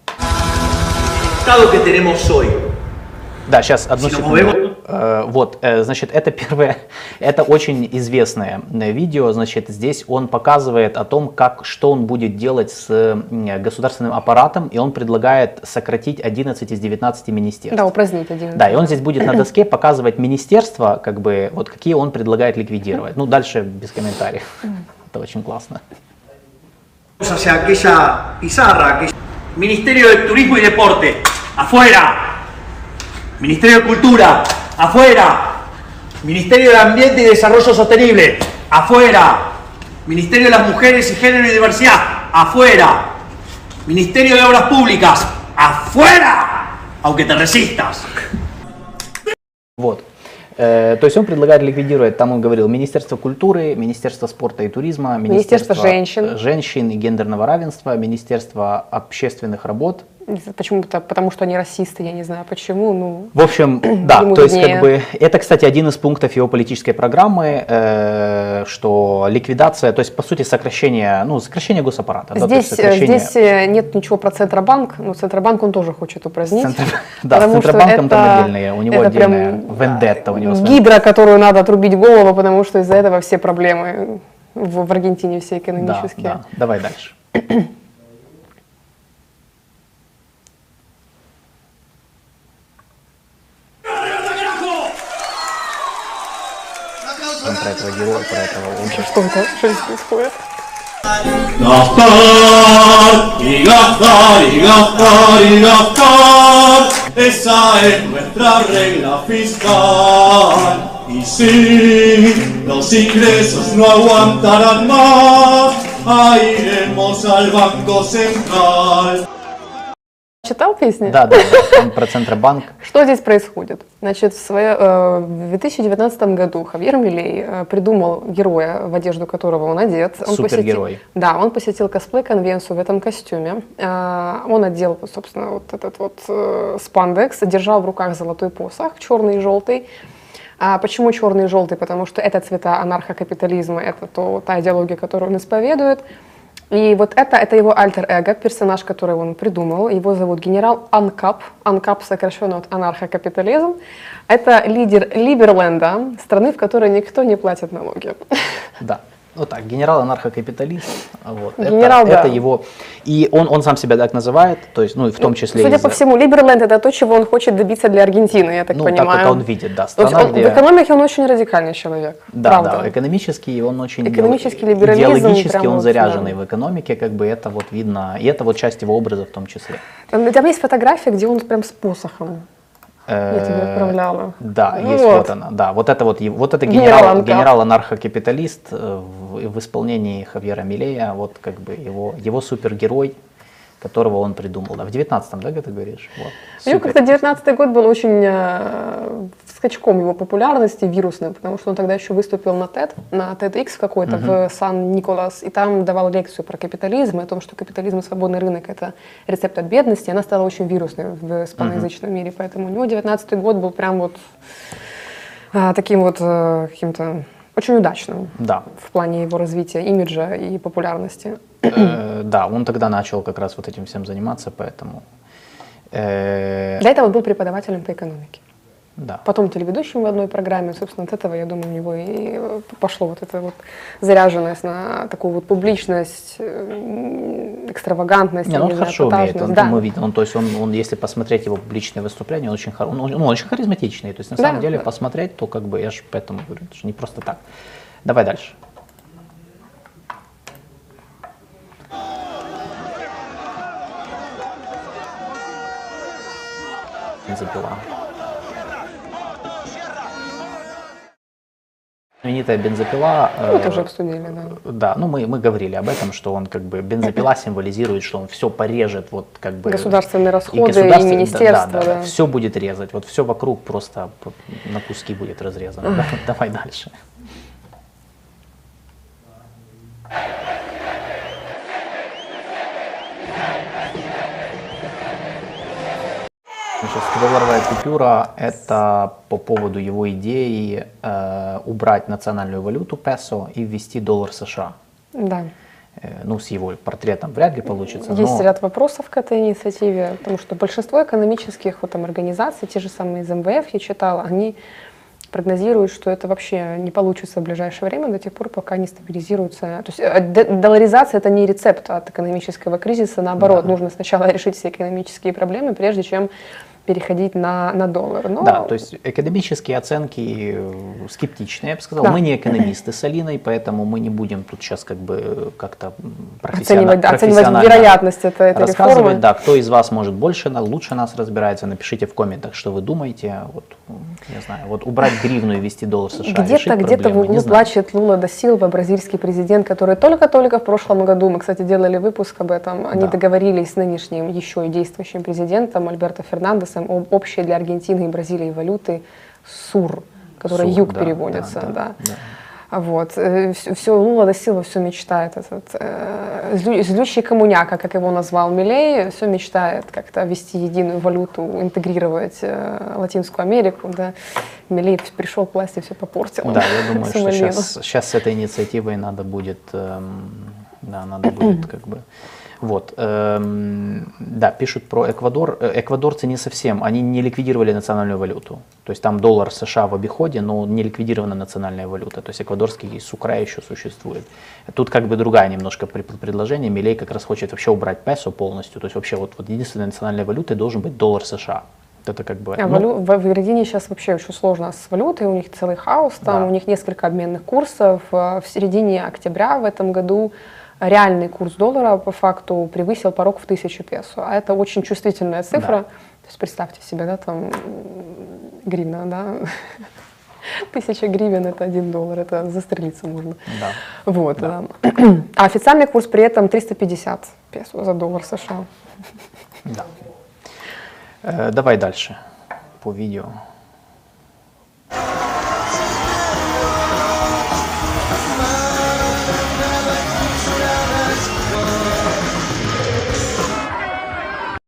Que tenemos hoy. Да, сейчас, одну секунду. Э, вот, э, значит, это первое, это очень известное э, видео, значит, здесь он показывает о том, как, что он будет делать с государственным аппаратом, и он предлагает сократить 11 из 19 министерств. Да, упразднить 11. Да, и он здесь будет на доске показывать министерства, как бы, вот какие он предлагает ликвидировать. Ну, дальше без комментариев. Это очень классно. hacia aquella pizarra, Ministerio de Turismo y Deporte, afuera. Ministerio de Cultura, afuera. Ministerio de Ambiente y Desarrollo Sostenible, afuera. Ministerio de las Mujeres y Género y Diversidad, afuera. Ministerio de Obras Públicas, afuera. Aunque te resistas. Э, то есть он предлагает ликвидировать, там он говорил, Министерство культуры, Министерство спорта и туризма, Министерство, Министерство женщин. женщин и гендерного равенства, Министерство общественных работ Почему-то, потому что они расисты, я не знаю почему. Ну, в общем, да, то есть как бы это, кстати, один из пунктов его политической программы, э, что ликвидация, то есть по сути сокращение, ну сокращение госаппарата. Здесь, да, сокращение... здесь э, нет ничего про Центробанк, но Центробанк он тоже хочет упразднить. Центр... Да, с Центробанком это, там отдельные, у него отдельная прям, вендетта. У него гидра, которую надо отрубить голову, потому что из-за этого все проблемы в, в Аргентине все экономические. Да, да. Давай дальше. про этого героя, про этого Вообще, что это? Что здесь происходит? Gaspar y Gaspar y Gaspar y Gaspar, esa es nuestra regla fiscal. Y si los ingresos no aguantarán más, iremos al Banco Central. Читал песни? Да, да, да про Центробанк. Что здесь происходит? Значит, в, свое, э, в 2019 году Хавьер Милей э, придумал героя, в одежду которого он одет. Он Супергерой. Посетил, да, он посетил косплей-конвенцию в этом костюме. Э, он одел, собственно, вот этот вот спандекс, держал в руках золотой посох, черный и желтый. А почему черный и желтый? Потому что это цвета анархокапитализма, это то, та идеология, которую он исповедует. И вот это, это его альтер-эго, персонаж, который он придумал. Его зовут генерал Анкап. Анкап сокращенно от анархокапитализм. Это лидер Либерленда, страны, в которой никто не платит налоги. Да. Вот так, генерал анархокапиталист. Вот. Генерал, это, да. это его. И он, он сам себя так называет, то есть, ну, в том числе. Судя по всему, Либерленд это то, чего он хочет добиться для Аргентины, я так ну, понимаю. Так, как он видит, да. Страна, он, где... В экономике он очень радикальный человек. Да, правда. да. Экономически он очень. Экономический либерализм. Идеологически он заряженный да. в экономике, как бы это вот видно. И это вот часть его образа в том числе. Там есть фотография, где он прям с посохом. Я тебе отправляла. Да, ну есть вот. вот она. Да, вот это вот, вот это генерал, генерал анархокапиталист э, в, в исполнении Хавьера Милея, вот как бы его, его супергерой, которого он придумал. Да, в 19-м, да, ты говоришь? Вот. Ну, как-то 19 год был очень э, скачком его популярности вирусным, потому что он тогда еще выступил на TED, на TEDx какой-то uh-huh. в Сан-Николас, и там давал лекцию про капитализм, и о том, что капитализм и свободный рынок – это рецепт от бедности, и она стала очень вирусной в испаноязычном uh-huh. мире, поэтому у него 19 год был прям вот а, таким вот а, каким-то очень удачным да. в плане его развития имиджа и популярности. Э, да, он тогда начал как раз вот этим всем заниматься, поэтому... Э... Для этого он был преподавателем по экономике. Да. Потом телеведущим в одной программе. Собственно, от этого, я думаю, у него и пошло вот эта вот заряженность на такую вот публичность, э, экстравагантность. Не, ну он хорошо умеет, он, да. мы видим. Он, то есть он, он, если посмотреть его публичные выступления, он очень, он, он очень харизматичный. То есть на да, самом деле да. посмотреть, то как бы я же поэтому говорю, что не просто так. Давай дальше. Запила. Знаменитая бензопила. Ну, это уже обсудили, да. Да, ну мы, мы говорили об этом, что он как бы бензопила символизирует, что он все порежет, вот как бы. Государственные расходы и, государство, и министерство. Да, да, да, все будет резать, вот все вокруг просто на куски будет разрезано. Давай дальше. Значит, долларовая купюра – это по поводу его идеи э, убрать национальную валюту песо и ввести доллар США. Да. Э, ну, с его портретом вряд ли получится. Есть но... ряд вопросов к этой инициативе, потому что большинство экономических вот, там, организаций, те же самые из МВФ, я читала, они прогнозируют, что это вообще не получится в ближайшее время до тех пор, пока не стабилизируется. То есть э, долларизация это не рецепт от экономического кризиса, наоборот, да. нужно сначала решить все экономические проблемы, прежде чем переходить на, на доллар. Но... Да, то есть экономические оценки э, скептичные, я бы сказал. Да. Мы не экономисты с Алиной, поэтому мы не будем тут сейчас как бы как-то профессионально, оценивать, да, оценивать вероятность этой, этой рассказывать, реформы. Да, кто из вас может больше, лучше нас разбирается, напишите в комментах, что вы думаете. Вот, не знаю, вот убрать гривну и ввести доллар США. Где-то где-то в углу плачет Лула да Силва, бразильский президент, который только-только в прошлом году, мы, кстати, делали выпуск об этом, они да. договорились с нынешним еще и действующим президентом Альберто Фернандесом об общей для Аргентины и Бразилии валюты СУР, которая СУР, юг да, переводится. Да, да, да. Вот. Все, все Лула да Силва все мечтает. Этот, э, злющий коммуняка, как его назвал Милей, все мечтает как-то ввести единую валюту, интегрировать э, Латинскую Америку. Да. Милей пришел к власти, все попортил. Да, я думаю, что сейчас, сейчас с этой инициативой надо будет, эм, да, надо будет как бы вот, эм, да, пишут про Эквадор. Э, эквадорцы не совсем, они не ликвидировали национальную валюту. То есть там доллар США в обиходе, но не ликвидирована национальная валюта. То есть эквадорский сукра еще существует. Тут как бы другая немножко предложение. Милей как раз хочет вообще убрать песо полностью. То есть вообще вот, вот единственной национальной валютой должен быть доллар США. Это как бы. А ну, валю... В Аргентине сейчас вообще очень сложно с валютой, у них целый хаос, там да. у них несколько обменных курсов. В середине октября в этом году реальный курс доллара по факту превысил порог в тысячу песо. А это очень чувствительная цифра. Да. То есть представьте себе, да, там гривна, да, Тысяча гривен это один доллар, это застрелиться можно. Да. Вот. Да. А официальный курс при этом 350 песо за доллар США. Да. Э, давай дальше по видео.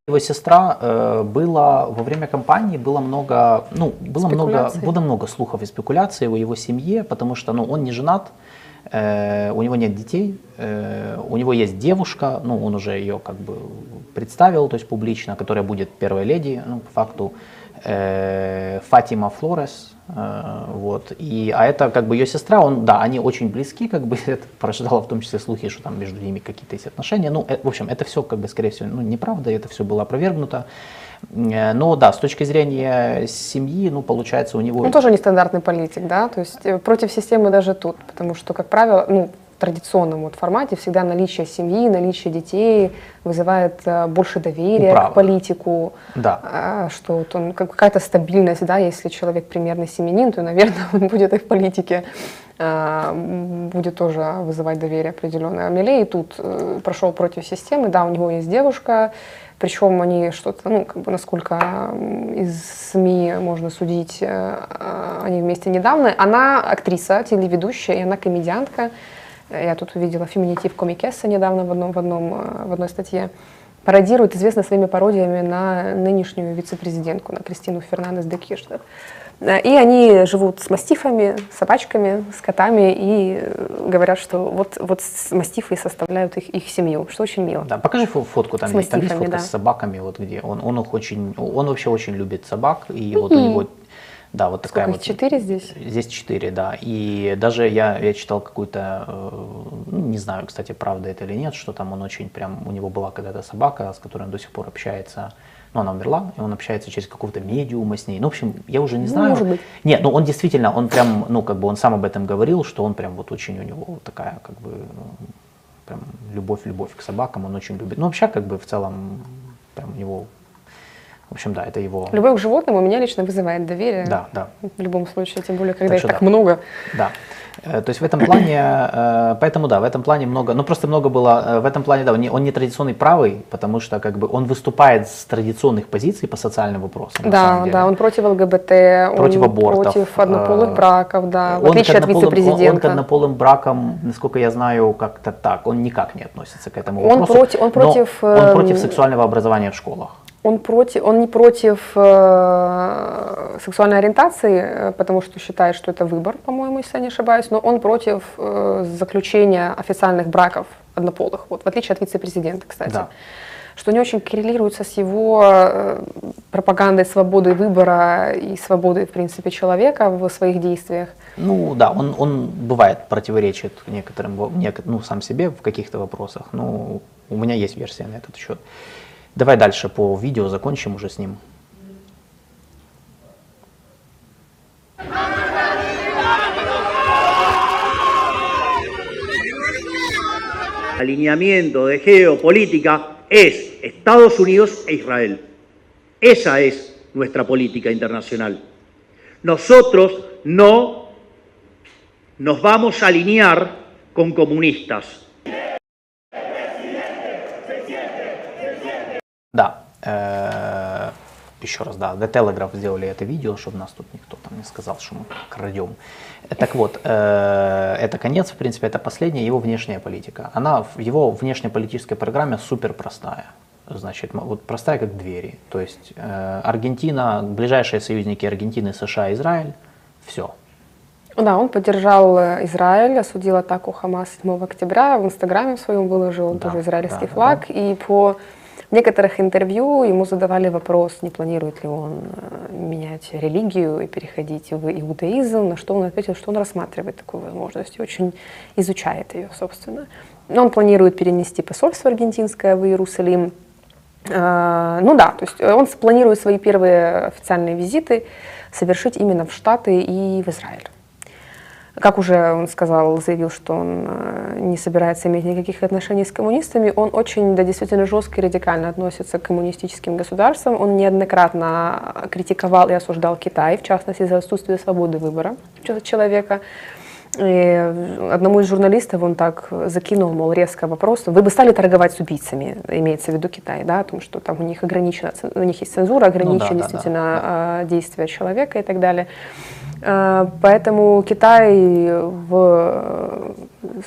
Его сестра э, было во время кампании было много, ну было много, было много слухов и спекуляций о его семье, потому что, ну он не женат, э, у него нет детей, э, у него есть девушка, ну он уже ее как бы представил, то есть публично, которая будет первой леди, ну по факту э, Фатима Флорес, вот. И, а это как бы ее сестра, он, да, они очень близки, как бы это порождало в том числе слухи, что там между ними какие-то есть отношения. Ну, это, в общем, это все, как бы, скорее всего, ну, неправда, это все было опровергнуто. Э, но да, с точки зрения семьи, ну, получается, у него... Он тоже нестандартный политик, да, то есть э, против системы даже тут, потому что, как правило, ну, традиционном вот формате всегда наличие семьи, наличие детей вызывает э, больше доверия Управа. к политику, да. э, что вот он какая-то стабильность, да, если человек примерный семенин, то, наверное, он будет и в политике э, будет тоже вызывать доверие определенное. А Милей тут э, прошел против системы, да, у него есть девушка, причем они что-то, ну, как бы насколько из СМИ можно судить, э, они вместе недавно. Она актриса, телеведущая, и она комедиантка. Я тут увидела феминитив комикесса недавно в, одном, в, одном, э, в одной статье. Пародирует, известна своими пародиями на нынешнюю вице-президентку, на Кристину Фернандес де Кирштадт. Э, и они живут с мастифами, собачками, с котами и э, говорят, что вот, вот мастифы составляют их, их семью, что очень мило. Да, покажи фотку, там, с есть, там есть фотка да. с собаками, вот где он, он их очень, он вообще очень любит собак, и вот у него да, вот такая Сколько, вот. Четыре здесь? Здесь четыре, да. И даже я, я читал какую-то, э, ну, не знаю, кстати, правда это или нет, что там он очень прям, у него была когда-то собака, с которой он до сих пор общается. Ну, она умерла, и он общается через какого-то медиума с ней. Ну, в общем, я уже не ну, знаю. Может быть. Нет, ну он действительно, он прям, ну, как бы он сам об этом говорил, что он прям вот очень у него такая, как бы, прям любовь-любовь к собакам, он очень любит. Ну, вообще, как бы, в целом, прям у него в общем, да, это его... Любовь к животным у меня лично вызывает доверие. Да, да. В любом случае, тем более, когда так их так да. много. Да. Э, то есть в этом плане, э, поэтому да, в этом плане много, ну просто много было, э, в этом плане, да, он не, он не традиционный правый, потому что как бы он выступает с традиционных позиций по социальным вопросам. Да, да, он против ЛГБТ, против он абортов, против однополых браков, да, в отличие от вице-президента. Он, он к однополым бракам, насколько я знаю, как-то так, он никак не относится к этому он вопросу. Против, он против, он против сексуального образования в школах. Он, против, он не против э, сексуальной ориентации, э, потому что считает, что это выбор, по-моему, если я не ошибаюсь, но он против э, заключения официальных браков однополых, вот, в отличие от вице-президента, кстати. Да. Что не очень коррелируется с его э, пропагандой свободы выбора и свободы, в принципе, человека в своих действиях. Ну да, он, он бывает противоречит некоторым, ну, сам себе в каких-то вопросах, но у меня есть версия на этот счет. Давай дальше по видео закончим уже с ним. alineamiento de geopolítica es Estados Unidos e Israel. Esa es nuestra política internacional. Nosotros no nos vamos a alinear con comunistas. Да. Э, еще раз, да, The Telegraph сделали это видео, чтобы нас тут никто там не сказал, что мы крадем. Так вот, э, это конец, в принципе, это последняя его внешняя политика. Она в его внешнеполитической программе супер простая. Значит, вот простая как двери. То есть э, Аргентина, ближайшие союзники Аргентины, США, Израиль, все. Да, он поддержал Израиль, осудил атаку Хамас 7 октября, в Инстаграме в своем выложил да, тоже израильский да, флаг. Да. И по некоторых интервью ему задавали вопрос, не планирует ли он э, менять религию и переходить в иудаизм, на что он ответил, что он рассматривает такую возможность и очень изучает ее, собственно. Но он планирует перенести посольство аргентинское в Иерусалим. Э, ну да, то есть он планирует свои первые официальные визиты совершить именно в Штаты и в Израиль. Как уже он сказал, заявил, что он э, не собирается иметь никаких отношений с коммунистами, он очень, да, действительно жестко и радикально относится к коммунистическим государствам. Он неоднократно критиковал и осуждал Китай, в частности, за отсутствие свободы выбора человека. И одному из журналистов он так закинул, мол, резко вопрос, вы бы стали торговать с убийцами, имеется в виду Китай, да, о том, что там у них ограничено, у них есть цензура, ограничено ну, да, действительно да, да. А, действия человека и так далее. А, поэтому Китай в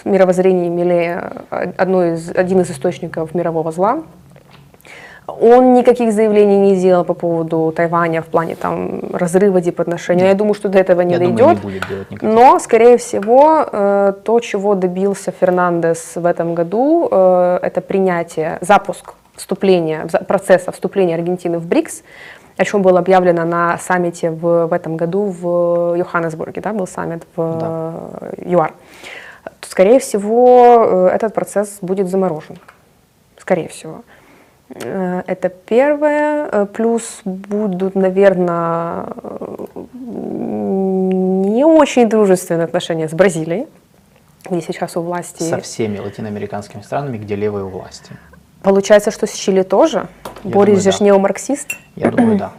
мировоззрении Миле одно из, один из источников мирового зла. Он никаких заявлений не сделал по поводу Тайваня в плане там разрыва дипотношений. Я думаю, что до этого не Я дойдет. Думаю, не Но, скорее всего, э, то, чего добился Фернандес в этом году, э, это принятие, запуск вступления, процесса вступления Аргентины в БРИКС, о чем было объявлено на саммите в, в этом году в Йоханнесбурге, да, был саммит в да. ЮАР. Скорее всего, э, этот процесс будет заморожен. Скорее всего. Э, это первое. Э, плюс будут, наверное, не очень дружественные отношения с Бразилией, где сейчас у власти... Со всеми латиноамериканскими странами, где левые у власти. Получается, что с Чили тоже? Я Борис же да. неомарксист? Я думаю, да.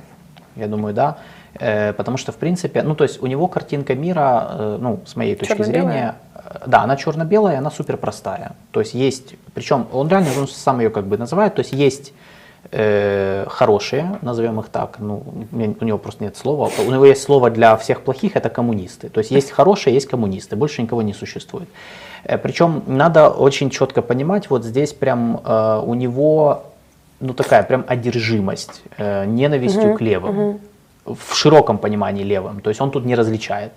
Я думаю, да. Э, потому что, в принципе, ну, то есть у него картинка мира, э, ну, с моей точки зрения, э, да, она черно-белая, она супер простая. То есть есть, причем он реально, он сам ее как бы называет, то есть есть э, хорошие, назовем их так, ну, у него просто нет слова, у него есть слово для всех плохих, это коммунисты. То есть есть хорошие, есть коммунисты, больше никого не существует. Э, причем надо очень четко понимать, вот здесь прям э, у него ну такая прям одержимость э, ненавистью угу, к левым. Угу. В широком понимании левым. То есть он тут не различает.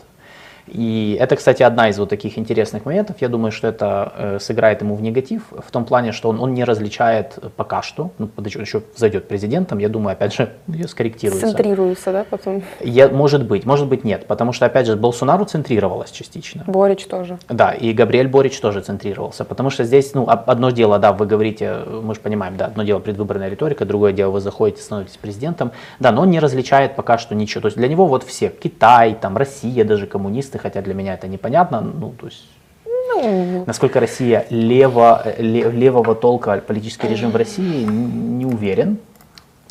И это, кстати, одна из вот таких интересных моментов. Я думаю, что это э, сыграет ему в негатив, в том плане, что он, он не различает пока что, ну, еще зайдет президентом, я думаю, опять же, скорректируется. Центрируется, да, потом? Я, может быть, может быть нет, потому что, опять же, Болсонару центрировалась частично. Борич тоже. Да, и Габриэль Борич тоже центрировался, потому что здесь, ну, одно дело, да, вы говорите, мы же понимаем, да, одно дело предвыборная риторика, другое дело, вы заходите, становитесь президентом, да, но он не различает пока что ничего, то есть для него вот все, Китай, там, Россия, даже коммунисты, хотя для меня это непонятно, ну, то есть ну, насколько Россия лево, левого толка политический режим в России, не уверен.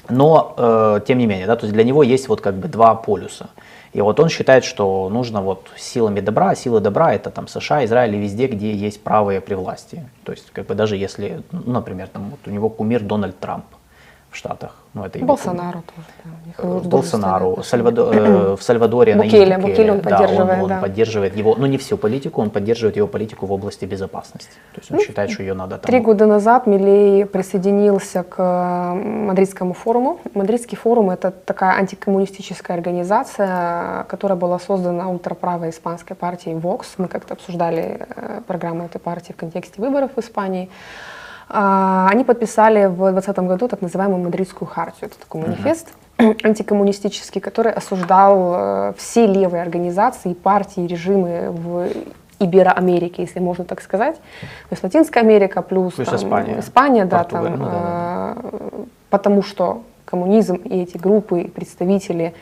Но, э, тем не менее, да, то есть для него есть вот как бы два полюса. И вот он считает, что нужно вот силами добра, а силы добра это там США, Израиль и везде, где есть правые при власти. То есть, как бы даже если, ну, например, там вот у него кумир Дональд Трамп в Штатах. Ну, это Болсонару тоже. Да, Болсонару. Сальвадо, э, в Сальвадоре Букеле, на Букеле он поддерживает. Да, он, он да. поддерживает его, ну не всю политику, он поддерживает его политику в области безопасности. То есть он ну, считает, что ее надо там... Три года назад Милей присоединился к Мадридскому форуму. Мадридский форум – это такая антикоммунистическая организация, которая была создана ультраправой испанской партией Vox. Мы как-то обсуждали э, программу этой партии в контексте выборов в Испании. А, они подписали в 2020 году так называемую Мадридскую хартию. Это такой манифест uh-huh. антикоммунистический, который осуждал э, все левые организации, партии, режимы в Ибероамерике, если можно так сказать. То есть Латинская Америка плюс, плюс там, Испания, Испания да, там, ну, да, да. Э, потому что коммунизм и эти группы, представители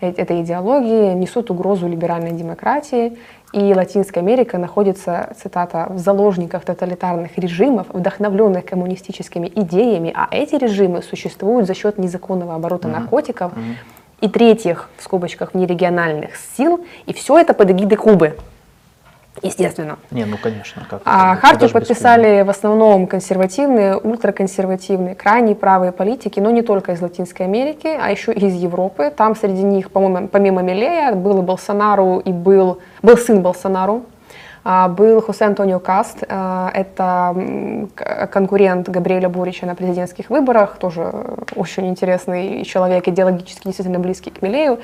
этой идеологии несут угрозу либеральной демократии, и Латинская Америка находится, цитата, в заложниках тоталитарных режимов, вдохновленных коммунистическими идеями, а эти режимы существуют за счет незаконного оборота mm-hmm. наркотиков mm-hmm. и третьих, в скобочках, внерегиональных сил, и все это под эгидой Кубы. Естественно. Не, ну конечно. Как а Хартию подписали в основном консервативные, ультраконсервативные, крайне правые политики, но не только из Латинской Америки, а еще и из Европы. Там среди них, по-моему, помимо Милея, был и Болсонару, и был, был сын Болсонару, а, был Хосе Антонио Каст, а, это конкурент Габриэля Борича на президентских выборах, тоже очень интересный человек, идеологически действительно близкий к Милею.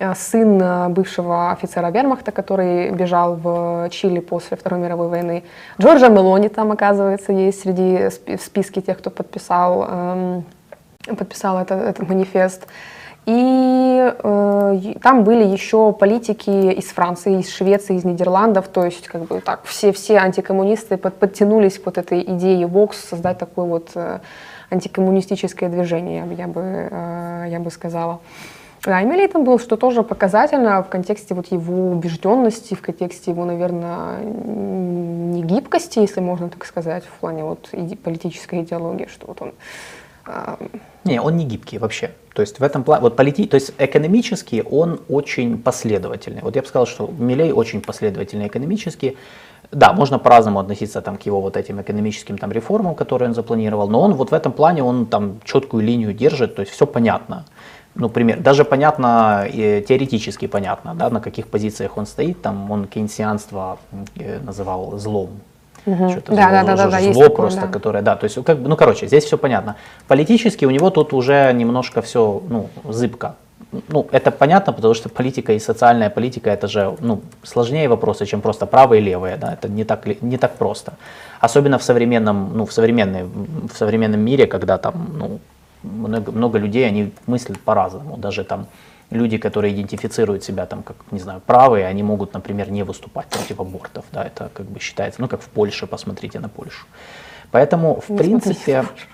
А, сын бывшего офицера Вермахта, который бежал в Чили после Второй мировой войны. Джорджа Мелони там, оказывается, есть среди в списке тех, кто подписал, эм, подписал этот, этот манифест. И э, там были еще политики из Франции, из Швеции, из Нидерландов, то есть как бы так все, все антикоммунисты под, подтянулись к вот этой идее Vox создать такое вот э, антикоммунистическое движение, я бы, э, я бы сказала. Да, там был, что тоже показательно в контексте вот его убежденности, в контексте его, наверное, не гибкости, если можно так сказать, в плане вот иде политической идеологии, что вот он не, он не гибкий вообще. То есть в этом плане, вот полити, то есть экономически он очень последовательный. Вот я бы сказал, что Милей очень последовательный экономически. Да, можно по-разному относиться там, к его вот этим экономическим там, реформам, которые он запланировал, но он вот в этом плане он там четкую линию держит, то есть все понятно. Ну, пример, даже понятно, теоретически понятно, да, на каких позициях он стоит, там он кейнсианство э, называл злом, Угу. Что-то да, зло, да, да, да, зло просто, да. которое, да, то есть, как бы, ну, короче, здесь все понятно. Политически у него тут уже немножко все, ну, зыбко. Ну, это понятно, потому что политика и социальная политика это же, ну, сложнее вопросы, чем просто правые и левые, да, это не так, не так просто. Особенно в современном, ну, в современной, в современном мире, когда там, ну, много, много людей, они мыслят по-разному, даже там, люди, которые идентифицируют себя там как, не знаю, правые, они могут, например, не выступать против абортов, да, это как бы считается, ну, как в Польше, посмотрите на Польшу. Поэтому, в не принципе... Смотрите.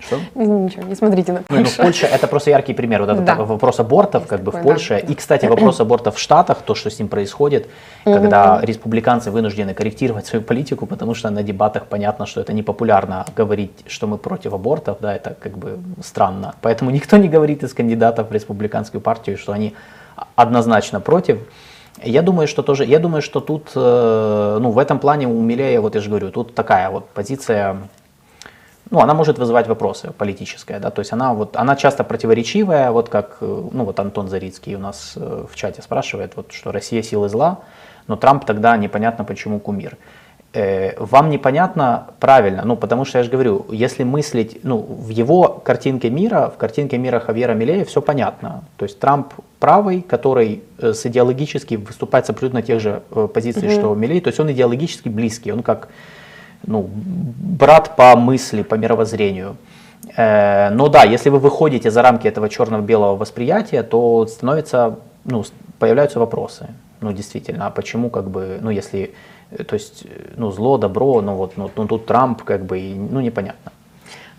Что? Ничего, не смотрите на Польшу. Не, ну, Польша это просто яркий пример. Вот этот да. вопрос абортов, Есть как бы в Польше. Да. И, кстати, вопрос абортов в Штатах, то, что с ним происходит, когда республиканцы вынуждены корректировать свою политику, потому что на дебатах понятно, что это непопулярно говорить, что мы против абортов, да, это как бы странно. Поэтому никто не говорит из кандидатов в республиканскую партию, что они однозначно против. Я думаю, что тоже, я думаю, что тут, э, ну, в этом плане у Милея, вот я же говорю, тут такая вот позиция ну, она может вызывать вопросы политическая, да, то есть она вот, она часто противоречивая, вот как, э, ну, вот Антон Зарицкий у нас э, в чате спрашивает, вот, что Россия силы зла, но Трамп тогда непонятно почему кумир. Э, вам непонятно правильно, ну, потому что я же говорю, если мыслить, ну, в его картинке мира, в картинке мира Хавьера Милея все понятно, то есть Трамп правый, который с идеологически выступает с абсолютно тех же позиций, mm-hmm. что Милей, то есть он идеологически близкий, он как ну, брат по мысли, по мировоззрению. Э, но да, если вы выходите за рамки этого черно-белого восприятия, то становится, ну, появляются вопросы. Ну, действительно, а почему, как бы, ну, если, то есть, ну, зло, добро, ну, вот, ну, ну тут Трамп, как бы, ну, непонятно.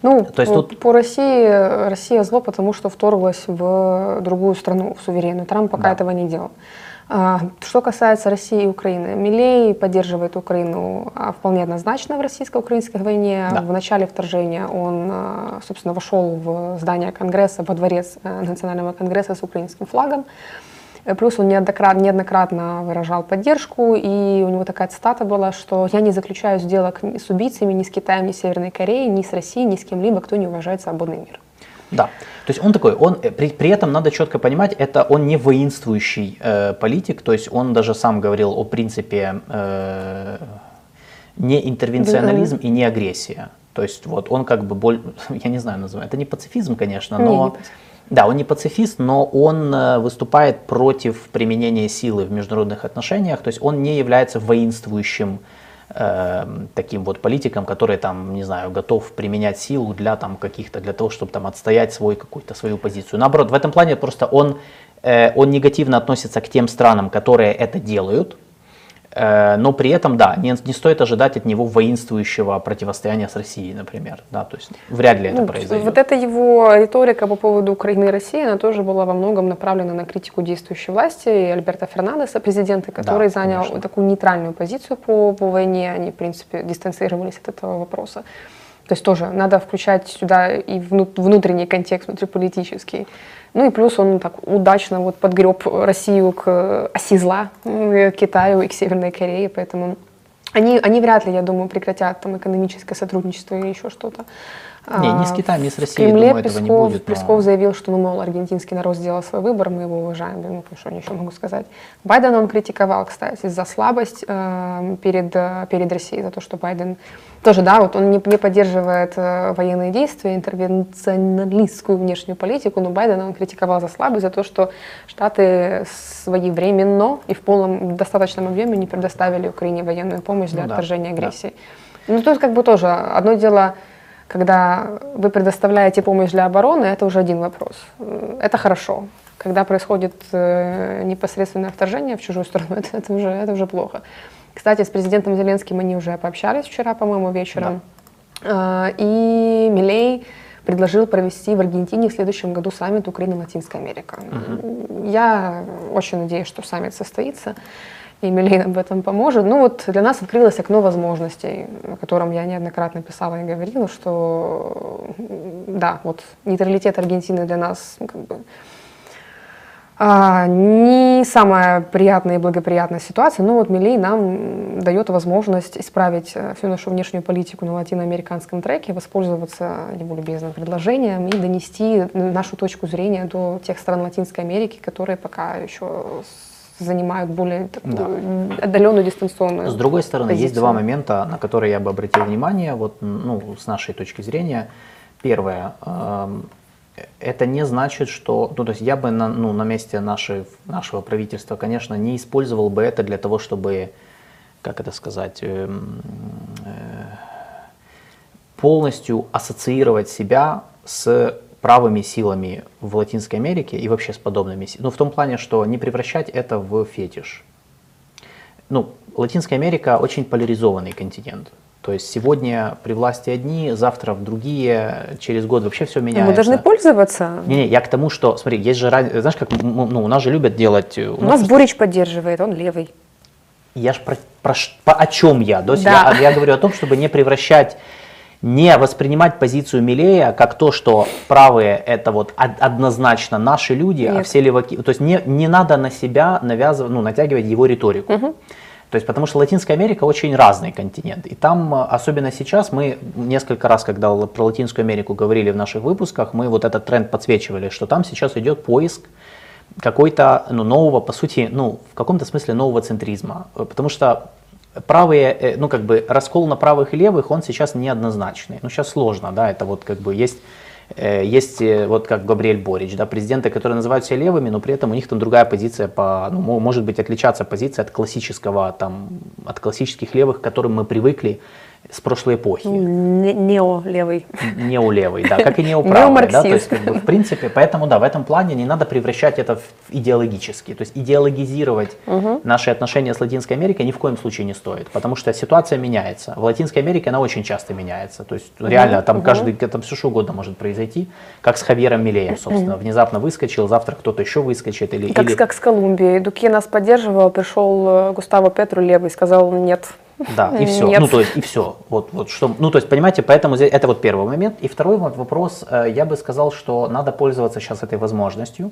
Ну, то есть тут... по России, Россия зло, потому что вторглась в другую страну, в суверенную. Трамп пока да. этого не делал. А, что касается России и Украины, Милей поддерживает Украину а, вполне однозначно в российско-украинской войне. Да. В начале вторжения он, а, собственно, вошел в здание Конгресса, во дворец э, Национального конгресса с украинским флагом. Э, плюс он неоднократно, неоднократно выражал поддержку, и у него такая цитата была, что «я не заключаю сделок с убийцами ни с Китаем, ни с Северной Кореей, ни с Россией, ни с кем-либо, кто не уважает свободный мир». Да. То есть он такой, он э, при, при этом надо четко понимать, это он не воинствующий э, политик, то есть он даже сам говорил о принципе э, не интервенционализм и не агрессия. То есть вот он как бы боль, я не знаю, называю, это не пацифизм, конечно, но не, не да, он не пацифист, но он э, выступает против применения силы в международных отношениях, то есть он не является воинствующим э, таким вот политикам, который там, не знаю, готов применять силу для там каких-то, для того, чтобы там отстоять свой какую-то свою позицию. Наоборот, в этом плане просто он, э, он негативно относится к тем странам, которые это делают, но при этом, да, не, не стоит ожидать от него воинствующего противостояния с Россией, например. Да, то есть вряд ли это ну, произойдет. Вот эта его риторика по поводу Украины и России, она тоже была во многом направлена на критику действующей власти и Альберта Фернандеса, президента, который да, занял конечно. такую нейтральную позицию по, по войне. Они, в принципе, дистанцировались от этого вопроса. То есть тоже надо включать сюда и внутренний контекст, внутриполитический. Ну и плюс он так удачно вот подгреб Россию к оси зла, к Китаю и к Северной Корее, поэтому они, они вряд ли, я думаю, прекратят там экономическое сотрудничество или еще что-то. Не, ни с Китаем, ни с Россией, Кремле думаю, Песков, этого не будет. Но... Песков заявил, что, ну, мол, аргентинский народ сделал свой выбор, мы его уважаем. Ну, что я еще могу сказать. Байден он критиковал, кстати, за слабость э, перед, перед Россией, за то, что Байден тоже, да, вот он не, не поддерживает э, военные действия, интервенционалистскую внешнюю политику, но Байден он критиковал за слабость, за то, что Штаты своевременно и в полном достаточном объеме не предоставили Украине военную помощь для ну, отражения да, агрессии. Да. Ну, тут как бы тоже одно дело когда вы предоставляете помощь для обороны, это уже один вопрос. Это хорошо. Когда происходит э, непосредственное вторжение в чужую страну, это, это, уже, это уже плохо. Кстати, с президентом Зеленским они уже пообщались вчера, по-моему, вечером. Да. Э, и Милей предложил провести в Аргентине в следующем году саммит Украина-Латинская Америка. Угу. Я очень надеюсь, что саммит состоится и Милейн об этом поможет. Ну вот для нас открылось окно возможностей, о котором я неоднократно писала и говорила, что да, вот нейтралитет Аргентины для нас ну, как бы, а, не самая приятная и благоприятная ситуация, но вот Милей нам дает возможность исправить э, всю нашу внешнюю политику на латиноамериканском треке, воспользоваться его любезным предложением и донести нашу точку зрения до тех стран Латинской Америки, которые пока еще занимают более такую да. отдаленную дистанционную. С другой стороны, позицию. есть два момента, на которые я бы обратил внимание, вот, ну, с нашей точки зрения. Первое, эм, это не значит, что, ну, то есть я бы на, ну, на месте нашей, нашего правительства, конечно, не использовал бы это для того, чтобы, как это сказать, эм, э, полностью ассоциировать себя с правыми силами в Латинской Америке и вообще с подобными силами. Ну, в том плане, что не превращать это в фетиш. Ну, Латинская Америка очень поляризованный континент. То есть сегодня при власти одни, завтра в другие, через год вообще все меняется. Мы должны пользоваться. Не-не, я к тому, что, смотри, есть же, знаешь, как, ну, у нас же любят делать... У, у нас, нас Бурич поддерживает, он левый. Я же про, про, про о чем я? То есть да. я, я говорю о том, чтобы не превращать не воспринимать позицию Милея как то, что правые это вот однозначно наши люди, а Нет. а все леваки. То есть не, не надо на себя навязывать, ну, натягивать его риторику. Угу. То есть, потому что Латинская Америка очень разный континент. И там, особенно сейчас, мы несколько раз, когда про Латинскую Америку говорили в наших выпусках, мы вот этот тренд подсвечивали, что там сейчас идет поиск какой-то ну, нового, по сути, ну, в каком-то смысле нового центризма. Потому что правые, э, ну как бы раскол на правых и левых, он сейчас неоднозначный. Ну сейчас сложно, да, это вот как бы есть э, есть э, вот как Габриэль Борич, да, президенты, которые называют себя левыми, но при этом у них там другая позиция по, ну, может быть отличаться позиция от классического, там, от классических левых, к которым мы привыкли с прошлой эпохи. Неолевый. Неолевый, да, как и неоправый. да, то есть, как бы, в принципе, поэтому, да, в этом плане не надо превращать это в идеологически. То есть идеологизировать угу. наши отношения с Латинской Америкой ни в коем случае не стоит, потому что ситуация меняется. В Латинской Америке она очень часто меняется. То есть реально там угу. каждый, там все что угодно может произойти, как с Хавьером Милеем, собственно. Внезапно выскочил, завтра кто-то еще выскочит. Или, как, или... как с Колумбией. Дуке нас поддерживал, пришел э, Густаво Петру левый, сказал нет, да, и все. Нет. Ну, то есть, и все. Вот, вот что, ну, то есть, понимаете, поэтому здесь, это вот первый момент. И второй вот вопрос, э, я бы сказал, что надо пользоваться сейчас этой возможностью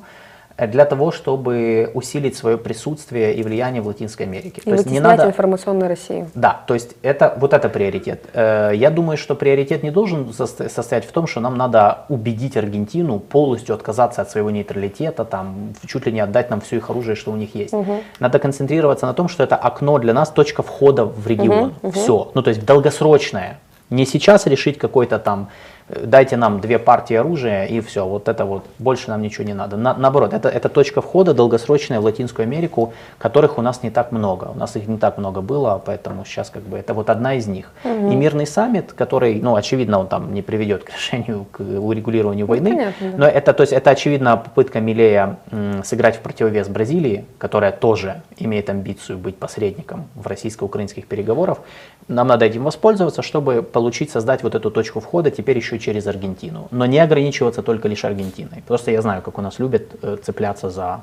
для того, чтобы усилить свое присутствие и влияние в Латинской Америке. И то есть не надо информационной России. Да, то есть это вот это приоритет. Э, я думаю, что приоритет не должен состоять в том, что нам надо убедить Аргентину полностью отказаться от своего нейтралитета, там чуть ли не отдать нам все их оружие, что у них есть. Угу. Надо концентрироваться на том, что это окно для нас, точка входа в регион. Угу, угу. Все. Ну то есть долгосрочное. Не сейчас решить какой-то там дайте нам две партии оружия и все, вот это вот, больше нам ничего не надо. На, наоборот, это, это точка входа долгосрочная в Латинскую Америку, которых у нас не так много. У нас их не так много было, поэтому сейчас как бы это вот одна из них. Угу. И мирный саммит, который, ну, очевидно, он там не приведет к решению, к урегулированию ну, войны, понятно, да. но это, то есть, это очевидно попытка Милея сыграть в противовес Бразилии, которая тоже имеет амбицию быть посредником в российско-украинских переговорах. Нам надо этим воспользоваться, чтобы получить, создать вот эту точку входа, теперь еще через Аргентину. Но не ограничиваться только лишь Аргентиной. Просто я знаю, как у нас любят э, цепляться за,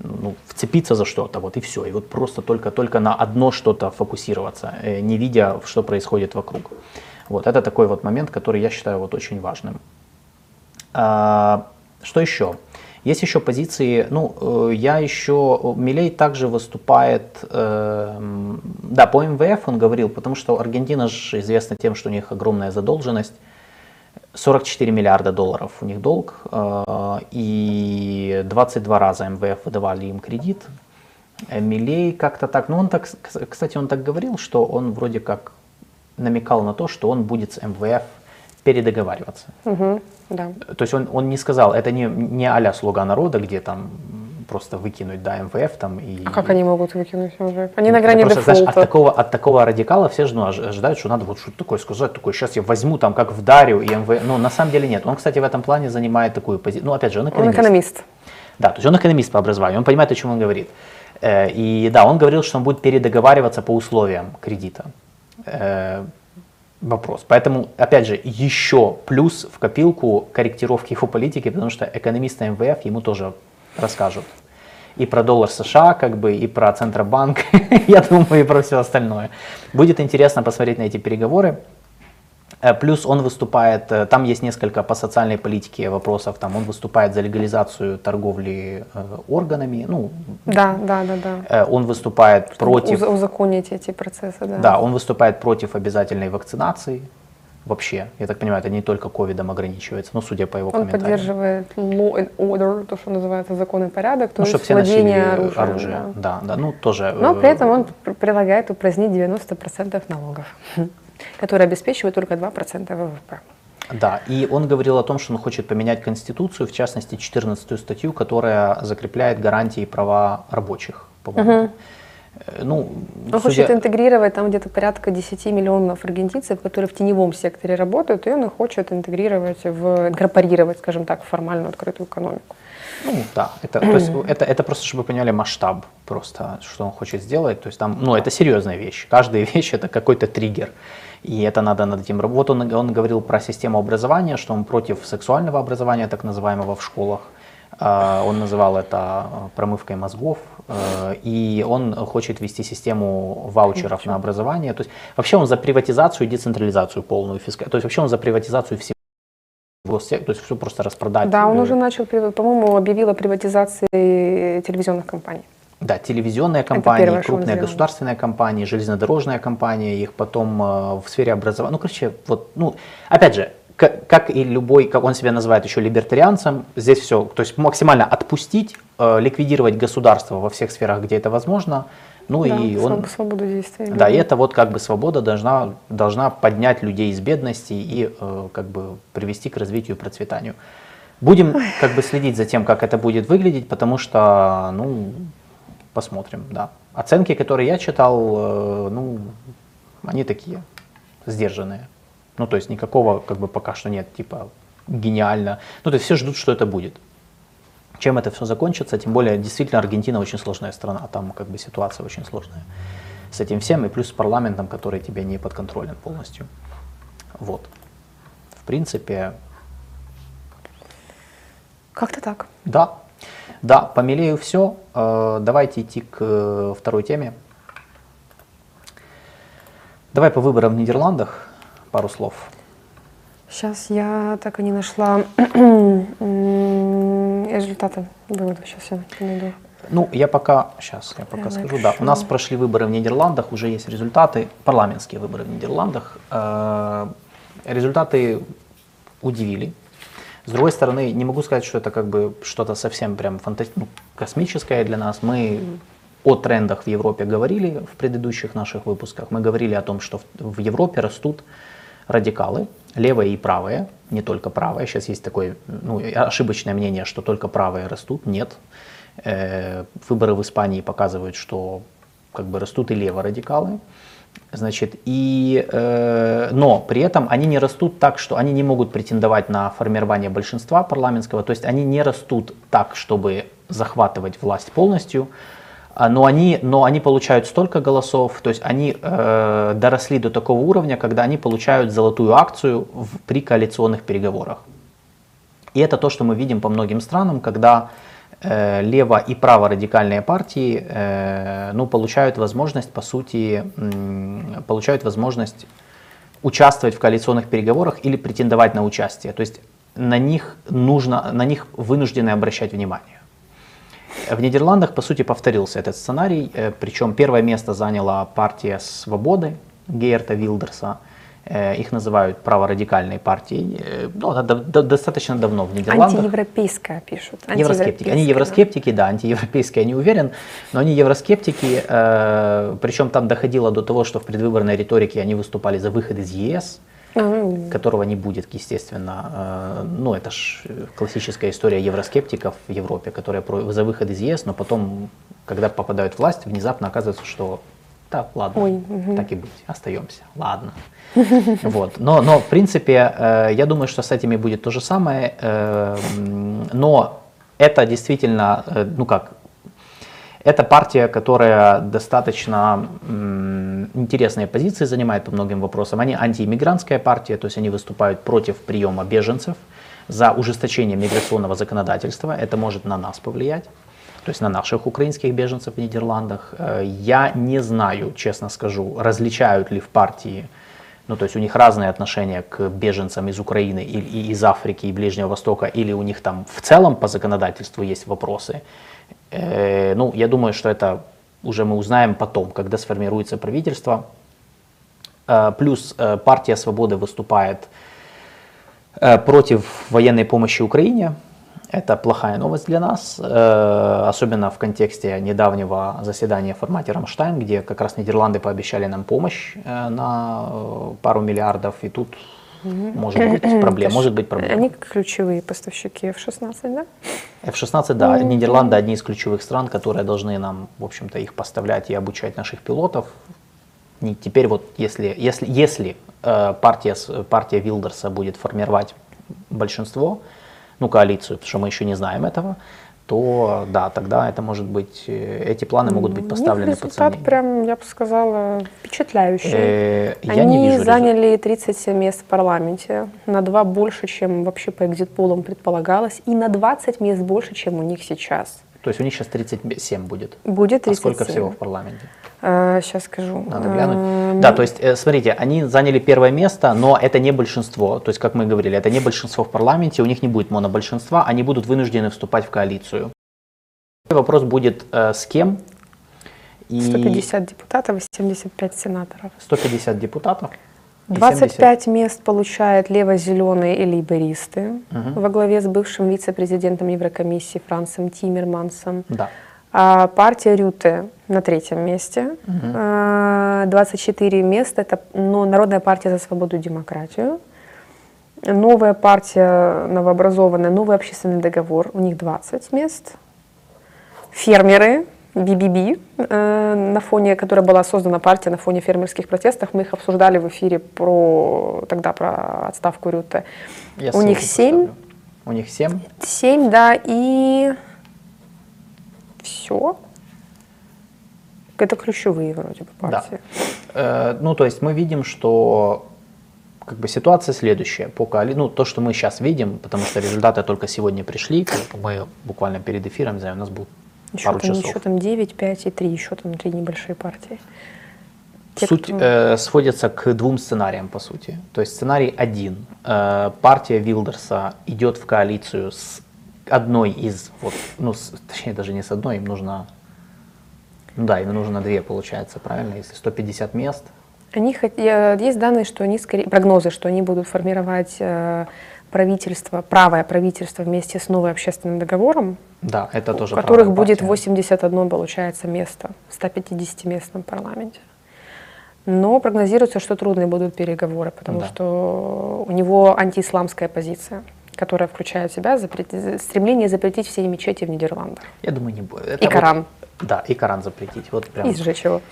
ну, вцепиться за что-то, вот и все. И вот просто только, только на одно что-то фокусироваться, э, не видя, что происходит вокруг. Вот, это такой вот момент, который я считаю вот очень важным. А, что еще? Есть еще позиции, ну, э, я еще, Милей также выступает, э, да, по МВФ он говорил, потому что Аргентина же известна тем, что у них огромная задолженность, 44 миллиарда долларов у них долг, э, и 22 раза МВФ выдавали им кредит. Милей как-то так, ну он так, кстати, он так говорил, что он вроде как намекал на то, что он будет с МВФ передоговариваться. Угу, да. То есть он, он не сказал, это не, не а «Слуга народа», где там просто выкинуть да, МВФ там и... А как они могут выкинуть МВФ? Они на грани просто, дефолта. Знаешь, от, такого, от такого радикала все же ну, ожидают, что надо вот что-то такое сказать, такое, сейчас я возьму там, как вдарю, и МВФ... Ну, на самом деле нет. Он, кстати, в этом плане занимает такую позицию. Ну, опять же, он экономист. Он экономист. Да, то есть он экономист по образованию, он понимает, о чем он говорит. Э, и да, он говорил, что он будет передоговариваться по условиям кредита. Э, вопрос. Поэтому, опять же, еще плюс в копилку корректировки его политики, потому что экономисты МВФ ему тоже расскажут. И про доллар США, как бы, и про Центробанк, я думаю, и про все остальное. Будет интересно посмотреть на эти переговоры. Э, плюс он выступает, э, там есть несколько по социальной политике вопросов, там он выступает за легализацию торговли э, органами, ну, да, да, да, да. Он выступает Чтобы против... Узаконить эти процессы, да. Да, он выступает против обязательной вакцинации вообще. Я так понимаю, это не только ковидом ограничивается, ну, судя по его он комментариям. Он поддерживает law and order, то, что называется закон и порядок, то ну, есть все владение оружием. оружие. Да. да, да, ну, тоже... Но при этом он предлагает упразднить 90% налогов который обеспечивает только 2% ВВП. Да, и он говорил о том, что он хочет поменять Конституцию, в частности 14 статью, которая закрепляет гарантии и права рабочих, по-моему. Угу. Ну, он судя... хочет интегрировать там где-то порядка 10 миллионов аргентинцев, которые в теневом секторе работают, и он их хочет интегрировать, в, инкорпорировать, скажем так, в формальную открытую экономику. Ну да, это, то есть, это, это просто, чтобы вы поняли масштаб, просто, что он хочет сделать. То есть там, ну, это серьезная вещь. Каждая вещь это какой-то триггер. И это надо над этим работать. Он, он говорил про систему образования, что он против сексуального образования, так называемого в школах. А, он называл это промывкой мозгов, э, и он хочет ввести систему ваучеров на образование. То есть вообще он за приватизацию и децентрализацию полную фискальную. То есть вообще он за приватизацию всего то есть все просто распродать. Да, он уже начал, по-моему, объявил о приватизации телевизионных компаний. Да, телевизионные компании, первое, крупные государственные компании, железнодорожная компания, их потом э, в сфере образования. Ну, короче, вот, ну, опять же, как, как и любой, как он себя называет еще либертарианцем, здесь все, то есть максимально отпустить, э, ликвидировать государство во всех сферах, где это возможно. Ну да, и он, свободу действия. Да, и это вот как бы свобода должна, должна поднять людей из бедности и э, как бы привести к развитию и процветанию. Будем Ой. как бы следить за тем, как это будет выглядеть, потому что, ну, посмотрим, да. Оценки, которые я читал, э, ну, они такие сдержанные. Ну, то есть никакого, как бы пока что нет, типа, гениально. Ну, то есть все ждут, что это будет. Чем это все закончится, тем более, действительно, Аргентина очень сложная страна, там как бы ситуация очень сложная с этим всем, и плюс с парламентом, который тебе не подконтролен полностью. Вот. В принципе... Как-то так. Да, да, по Милею все. Э, давайте идти к э, второй теме. Давай по выборам в Нидерландах пару слов. Сейчас я так и не нашла результаты выводов. Сейчас я найду. Ну, я пока, сейчас я пока я скажу, напишу. да, у нас прошли выборы в Нидерландах, уже есть результаты, парламентские выборы в Нидерландах. Э, результаты удивили, с другой стороны, не могу сказать, что это как бы что-то совсем прям фанта... ну, космическое для нас. Мы о трендах в Европе говорили в предыдущих наших выпусках. Мы говорили о том, что в Европе растут радикалы, левые и правые, не только правые. Сейчас есть такое ну, ошибочное мнение, что только правые растут. Нет. Э, выборы в Испании показывают, что как бы растут и леворадикалы. Значит, и, э, но при этом они не растут так, что они не могут претендовать на формирование большинства парламентского, то есть они не растут так, чтобы захватывать власть полностью, но они, но они получают столько голосов, то есть они э, доросли до такого уровня, когда они получают золотую акцию в, при коалиционных переговорах. И это то, что мы видим по многим странам, когда Э, лево- и праворадикальные партии э, ну, получают возможность, по сути, получают возможность участвовать в коалиционных переговорах или претендовать на участие. То есть на них нужно, на них вынуждены обращать внимание. В Нидерландах, по сути, повторился этот сценарий, э, причем первое место заняла партия «Свободы» Гейерта Вилдерса, Э, их называют праворадикальной партией. Э, ну, она достаточно давно в Нидерландах. Антиевропейская пишут. Евроскептики. Они евроскептики, да, антиевропейские, я не уверен, но они евроскептики, э, причем там доходило до того, что в предвыборной риторике они выступали за выход из ЕС, mm-hmm. которого не будет, естественно. Э, ну, это ж классическая история евроскептиков в Европе, которые за выход из ЕС, но потом, когда попадают в власть, внезапно оказывается, что так, ладно, Ой, угу. так и быть, остаемся, ладно. Вот. Но, но, в принципе, э, я думаю, что с этими будет то же самое, э, но это действительно, э, ну как, это партия, которая достаточно интересные позиции занимает по многим вопросам. Они антииммигрантская партия, то есть они выступают против приема беженцев, за ужесточение миграционного законодательства. Это может на нас повлиять то есть на наших украинских беженцев в Нидерландах. Э, я не знаю, честно скажу, различают ли в партии, ну то есть у них разные отношения к беженцам из Украины и из Африки и Ближнего Востока, или у них там в целом по законодательству есть вопросы. Э, ну, я думаю, что это уже мы узнаем потом, когда сформируется правительство. Э, плюс партия Свободы выступает против военной помощи Украине, это плохая новость для нас, э, особенно в контексте недавнего заседания в формате Рамштайн, где как раз Нидерланды пообещали нам помощь э, на э, пару миллиардов, и тут может быть проблема. Может быть проблема. Они ключевые поставщики F-16, да? F-16, да. Нидерланды одни из ключевых стран, которые должны нам, в общем-то, их поставлять и обучать наших пилотов. И теперь вот если, если, если партия, партия Вилдерса будет формировать большинство, ну, коалицию, потому что мы еще не знаем этого, то да, тогда это может быть, э, эти планы могут быть поставлены под сомнение. прям, я бы сказала, впечатляющий. Э, я Они не вижу заняли 37 мест в парламенте, на два больше, чем вообще по экзит-полам предполагалось, и на 20 мест больше, чем у них сейчас. То есть у них сейчас 37 будет? Будет 37. А сколько всего в парламенте? сейчас скажу. Надо глянуть. да, то есть, э, смотрите, они заняли первое место, но это не большинство. То есть, как мы говорили, это не большинство в парламенте, у них не будет монобольшинства, они будут вынуждены вступать в коалицию. Вопрос будет э, с кем? И 150 депутатов и 75 сенаторов. 150 депутатов. 25 мест получают лево-зеленые и лейбористы угу. во главе с бывшим вице-президентом Еврокомиссии Францем Тиммермансом. Да. А партия Рюте на третьем месте. Угу. 24 места. Это ну, Народная партия за свободу и демократию. Новая партия новообразованная, новый общественный договор. У них 20 мест. Фермеры, BBB, э, на фоне, которая была создана партия на фоне фермерских протестов. Мы их обсуждали в эфире про, тогда про отставку Рюте. Я У них 7. У них 7? 7, да, и все. Это ключевые вроде бы партии. Да. Э, ну, то есть мы видим, что как бы ситуация следующая. По коали... Ну, то, что мы сейчас видим, потому что результаты только сегодня пришли, мы буквально перед эфиром, не знаю, у нас был еще пару там, часов. Еще там 9, 5 и 3, еще там три небольшие партии. Те, Суть кто... э, сводится к двум сценариям, по сути. То есть сценарий один. Э, партия Вилдерса идет в коалицию с одной из, вот, ну, с, точнее даже не с одной, им нужно, ну да, им нужно две, получается, правильно, если 150 мест. Они, есть данные, что они, скорее, прогнозы, что они будут формировать э, правительство, правое правительство вместе с новым общественным договором, да, это тоже у которых будет 81, получается, место в 150-местном парламенте. Но прогнозируется, что трудные будут переговоры, потому да. что у него антиисламская позиция которая включает в себя запрет... стремление запретить все мечети в Нидерландах. Я думаю, не будет. Это и Коран. Вот, да, и Коран запретить. Вот прям. И сжечь его.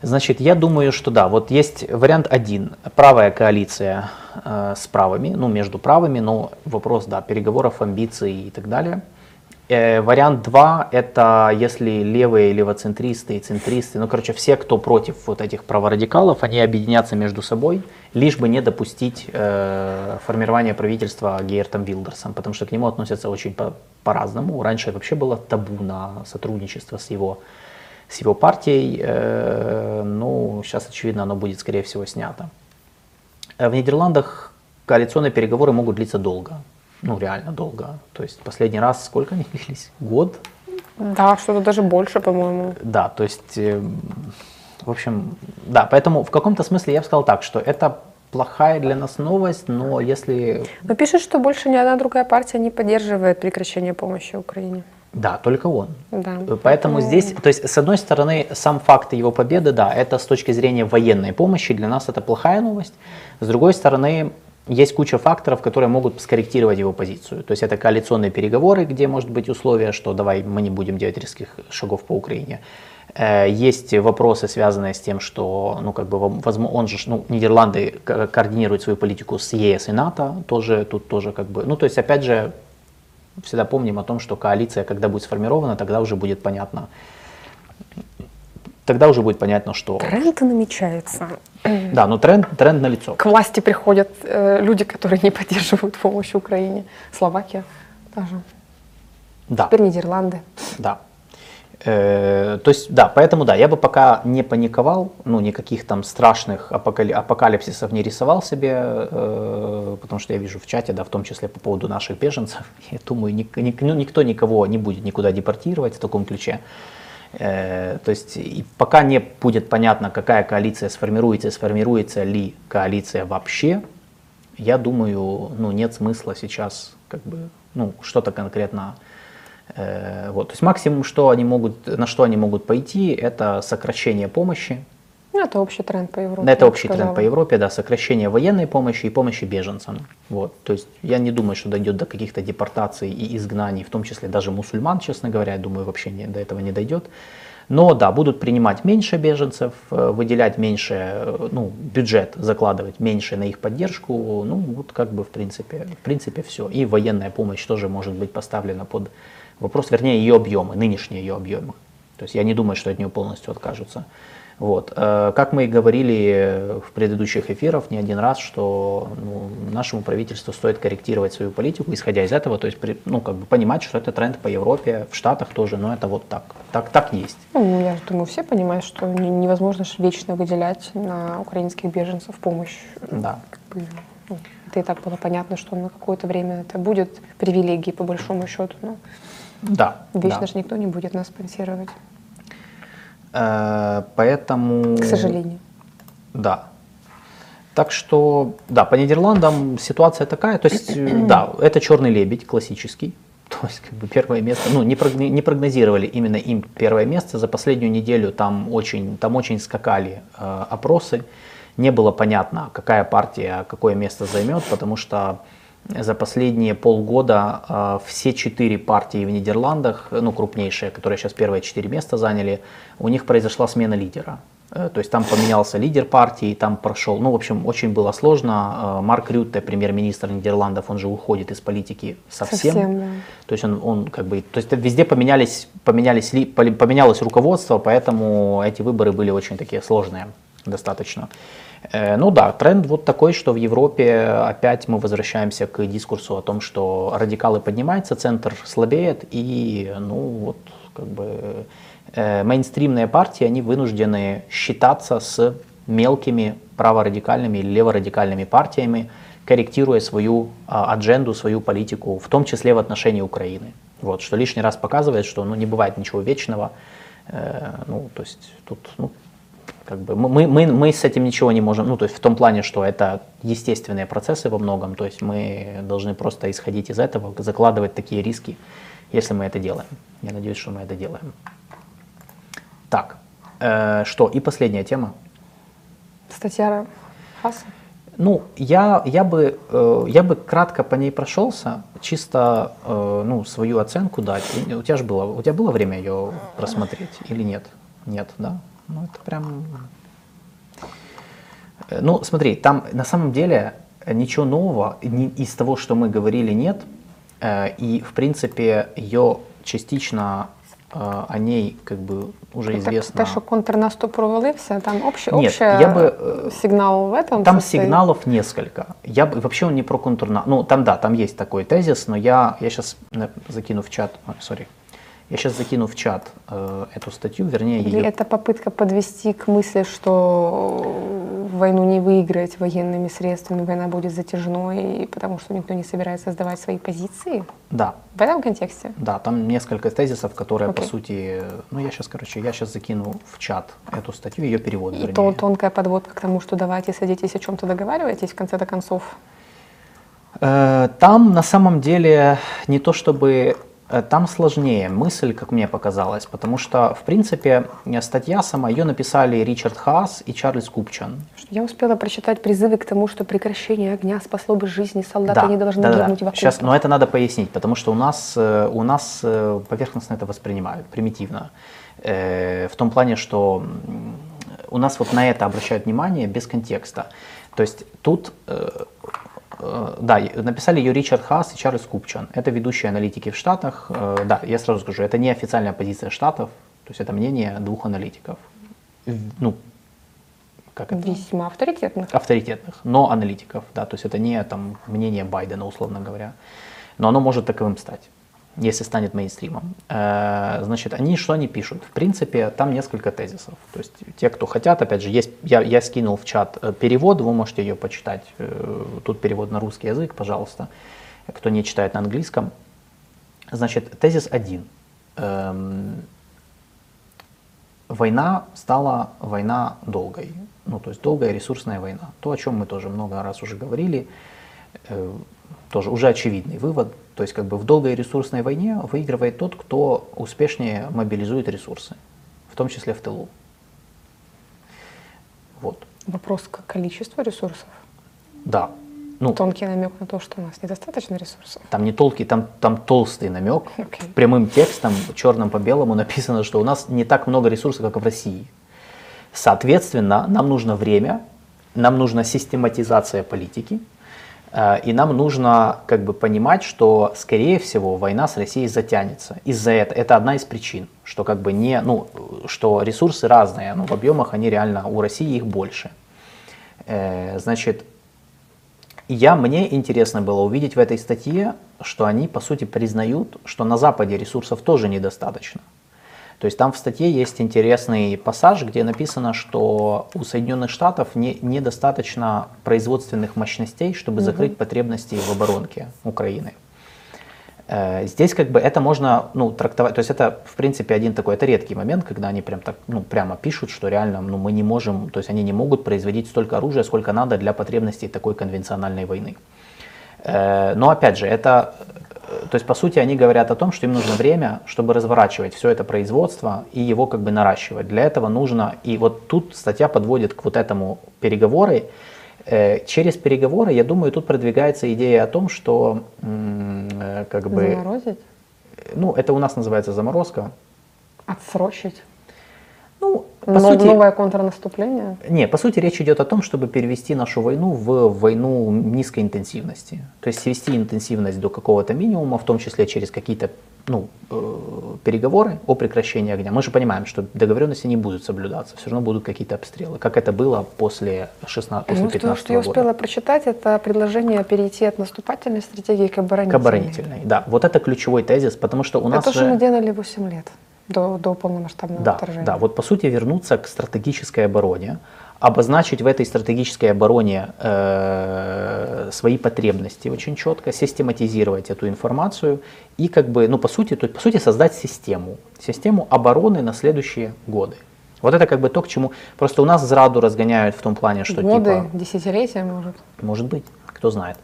Значит, я думаю, что да, вот есть вариант один. Правая коалиция э, с правыми, ну, между правыми, но вопрос, да, переговоров, амбиций и так далее. Э, вариант 2 это если левые левоцентристы и центристы, ну короче все, кто против вот этих праворадикалов, они объединятся между собой, лишь бы не допустить э, формирования правительства Гейертом Вилдерсом, потому что к нему относятся очень по- по-разному. Раньше вообще было табу на сотрудничество с его, с его партией, э, ну сейчас очевидно оно будет скорее всего снято. В Нидерландах коалиционные переговоры могут длиться долго. Ну, реально долго. То есть последний раз сколько они длились? Год? Да, что-то даже больше, по-моему. Да, то есть, э, в общем, да, поэтому в каком-то смысле я бы сказал так, что это плохая для нас новость, но если... Но пишет, что больше ни одна другая партия не поддерживает прекращение помощи Украине. Да, только он. Да. Поэтому Поэтому здесь, то есть, с одной стороны, сам факт его победы, да, это с точки зрения военной помощи, для нас это плохая новость. С другой стороны, есть куча факторов, которые могут скорректировать его позицию. То есть это коалиционные переговоры, где может быть условие, что давай мы не будем делать резких шагов по Украине. Э, есть вопросы, связанные с тем, что, ну, как бы, он же, ну, Нидерланды координирует свою политику с ЕС и НАТО, тоже, тут тоже, как бы, ну, то есть, опять же, всегда помним о том, что коалиция, когда будет сформирована, тогда уже будет понятно, тогда уже будет понятно, что... Тренд намечается. Да, но тренд, тренд на лицо. К власти приходят э, люди, которые не поддерживают помощь Украине. Словакия тоже. Да. Теперь Нидерланды. Да. Э, то есть, да, поэтому, да, я бы пока не паниковал, ну, никаких там страшных апокали- апокалипсисов не рисовал себе, э, потому что я вижу в чате, да, в том числе по поводу наших беженцев, я думаю, ник- ник- ну, никто никого не будет никуда депортировать в таком ключе. Э, то есть, и пока не будет понятно, какая коалиция сформируется, сформируется ли коалиция вообще, я думаю, ну, нет смысла сейчас, как бы, ну, что-то конкретно вот. То есть максимум, что они могут, на что они могут пойти, это сокращение помощи. Ну, это общий тренд по Европе. Это общий тренд по Европе, да, сокращение военной помощи и помощи беженцам. Вот. То есть я не думаю, что дойдет до каких-то депортаций и изгнаний, в том числе даже мусульман, честно говоря, я думаю, вообще не, до этого не дойдет. Но да, будут принимать меньше беженцев, э, выделять меньше, э, ну, бюджет закладывать меньше на их поддержку. Ну, вот как бы в принципе, в принципе все. И военная помощь тоже может быть поставлена под Вопрос, вернее, ее объемы, нынешние ее объемы. То есть я не думаю, что от нее полностью откажутся. Вот. Э, как мы и говорили в предыдущих эфирах не один раз, что ну, нашему правительству стоит корректировать свою политику, исходя из этого, то есть ну, как бы понимать, что это тренд по Европе, в Штатах тоже, но это вот так, так, так есть. Ну, я думаю, все понимают, что невозможно вечно выделять на украинских беженцев помощь. Да. Как бы, ну, это и так было понятно, что на какое-то время это будет привилегией по большому счету. Но... Да. Вечно да. же никто не будет нас спонсировать. Э, поэтому... К сожалению. Да. Так что, да, по Нидерландам ситуация такая. То есть, э, да, это черный лебедь классический. То есть, как бы первое место, ну, не, не прогнозировали именно им первое место. За последнюю неделю там очень, там очень скакали э, опросы. Не было понятно, какая партия какое место займет, потому что за последние полгода э, все четыре партии в Нидерландах, ну крупнейшие, которые сейчас первые четыре места заняли, у них произошла смена лидера. Э, то есть там поменялся лидер партии, там прошел, ну в общем очень было сложно. Э, Марк Рютте, премьер-министр Нидерландов, он же уходит из политики совсем. совсем да. То есть он, он как бы, то есть везде поменялись, поменялись, поменялось руководство, поэтому эти выборы были очень такие сложные достаточно. Э, ну да, тренд вот такой, что в Европе опять мы возвращаемся к дискурсу о том, что радикалы поднимаются, центр слабеет, и ну вот как бы э, мейнстримные партии, они вынуждены считаться с мелкими праворадикальными или леворадикальными партиями, корректируя свою а, адженду, свою политику, в том числе в отношении Украины. Вот, что лишний раз показывает, что ну, не бывает ничего вечного. Э, ну, то есть тут ну, как бы мы, мы, мы с этим ничего не можем, ну, то есть в том плане, что это естественные процессы во многом, то есть мы должны просто исходить из этого, закладывать такие риски, если мы это делаем. Я надеюсь, что мы это делаем. Так, э, что, и последняя тема. Статья Хаса. Ну, я, я, бы, э, я бы кратко по ней прошелся, чисто э, ну, свою оценку дать. У тебя же было, у тебя было время ее просмотреть или нет? Нет, да? Ну, это прям... Э, ну, смотри, там на самом деле ничего нового из того, что мы говорили, нет. Э, и, в принципе, ее частично э, о ней как бы уже так, известно. Те, що контрнаступ провалився, там общий, Нет, общий я бы, сигнал в этом Там состоит? сигналов несколько. Я бы вообще он не про контрнаступ. Ну, там да, там есть такой тезис, но я, я сейчас закину в чат. Сори. Я сейчас закину в чат э, эту статью, вернее Или ее... это попытка подвести к мысли, что войну не выиграть военными средствами, война будет затяжной, потому что никто не собирается сдавать свои позиции? Да. В этом контексте? Да, там несколько тезисов, которые, okay. по сути, ну я сейчас, короче, я сейчас закину в чат эту статью, ее перевод. И то тонкая подводка к тому, что давайте садитесь о чем-то договаривайтесь в конце-то концов. Э, там на самом деле не то чтобы Э, там сложнее мысль, как мне показалось, потому что, в принципе, статья сама, ее написали Ричард Хаас и Чарльз Купчан. Я успела прочитать призывы к тому, что прекращение огня спасло бы жизни, солдаты да, не должны да, гибнуть да. в Сейчас, но это надо пояснить, потому что у нас, э, у нас э, поверхностно это воспринимают, примитивно. В том плане, что у нас вот на это обращают внимание без контекста. То есть тут Э, да, написали ее Ричард Хас и Чарльз Купчан. Это ведущие аналитики в Штатах. Э, да, я сразу скажу, это не официальная позиция Штатов, то есть это мнение двух аналитиков. Ну, как это? Весьма авторитетных. Авторитетных, но аналитиков, да, то есть это не там мнение Байдена, условно говоря. Но оно может таковым стать если станет мейнстримом. Э, значит, они что они пишут? В принципе, там несколько тезисов. То есть те, кто хотят, опять же, есть, я, я скинул в чат э, перевод, вы можете ее почитать. Э, тут перевод на русский язык, пожалуйста. Кто не читает на английском. Значит, тезис один. Эм, война стала война долгой. Ну, то есть долгая ресурсная война. То, о чем мы тоже много раз уже говорили. Тоже уже очевидный вывод то есть как бы в долгой ресурсной войне выигрывает тот, кто успешнее мобилизует ресурсы, в том числе в тылу. Вот. Вопрос к количеству ресурсов? Да. Ну, Тонкий намек на то, что у нас недостаточно ресурсов. Там не толкий, там, там толстый намек. Okay. Прямым текстом, черным по белому написано, что у нас не так много ресурсов, как в России. Соответственно, нам нужно время, нам нужна систематизация политики, и нам нужно как бы понимать, что, скорее всего, война с Россией затянется. Из-за этого это одна из причин, что как бы не, ну, что ресурсы разные, но в объемах они реально у России их больше. Э, значит, я мне интересно было увидеть в этой статье, что они по сути признают, что на Западе ресурсов тоже недостаточно. То есть там в статье есть интересный пассаж, где написано, что у Соединенных Штатов не, недостаточно производственных мощностей, чтобы закрыть угу. потребности в оборонке Украины. Э, здесь как бы это можно ну, трактовать, то есть это в принципе один такой, это редкий момент, когда они прям так, ну, прямо пишут, что реально ну, мы не можем, то есть они не могут производить столько оружия, сколько надо для потребностей такой конвенциональной войны. Э, но опять же, это то есть, по сути, они говорят о том, что им нужно время, чтобы разворачивать все это производство и его как бы наращивать. Для этого нужно, и вот тут статья подводит к вот этому переговоры. Э, через переговоры, я думаю, тут продвигается идея о том, что э, как бы... Заморозить? Ну, это у нас называется заморозка. Отсрочить? Ну, по Но сути, новое контрнаступление? Не, по сути речь идет о том, чтобы перевести нашу войну в войну низкой интенсивности. То есть свести интенсивность до какого-то минимума, в том числе через какие-то ну, э, переговоры о прекращении огня. Мы же понимаем, что договоренности не будут соблюдаться, все равно будут какие-то обстрелы, как это было после 16 после ну, 15 что, что я успела прочитать, это предложение перейти от наступательной стратегии к оборонительной. К оборонительной, да. Вот это ключевой тезис, потому что у нас Это же мы делали 8 лет до, до полномасштабного да, вторжения. Да, вот по сути вернуться к стратегической обороне, обозначить в этой стратегической обороне э, свои потребности очень четко, систематизировать эту информацию и как бы, ну по сути, то, по сути создать систему, систему обороны на следующие годы. Вот это как бы то, к чему просто у нас зраду разгоняют в том плане, что годы, типа... десятилетия, может. Может быть, кто знает.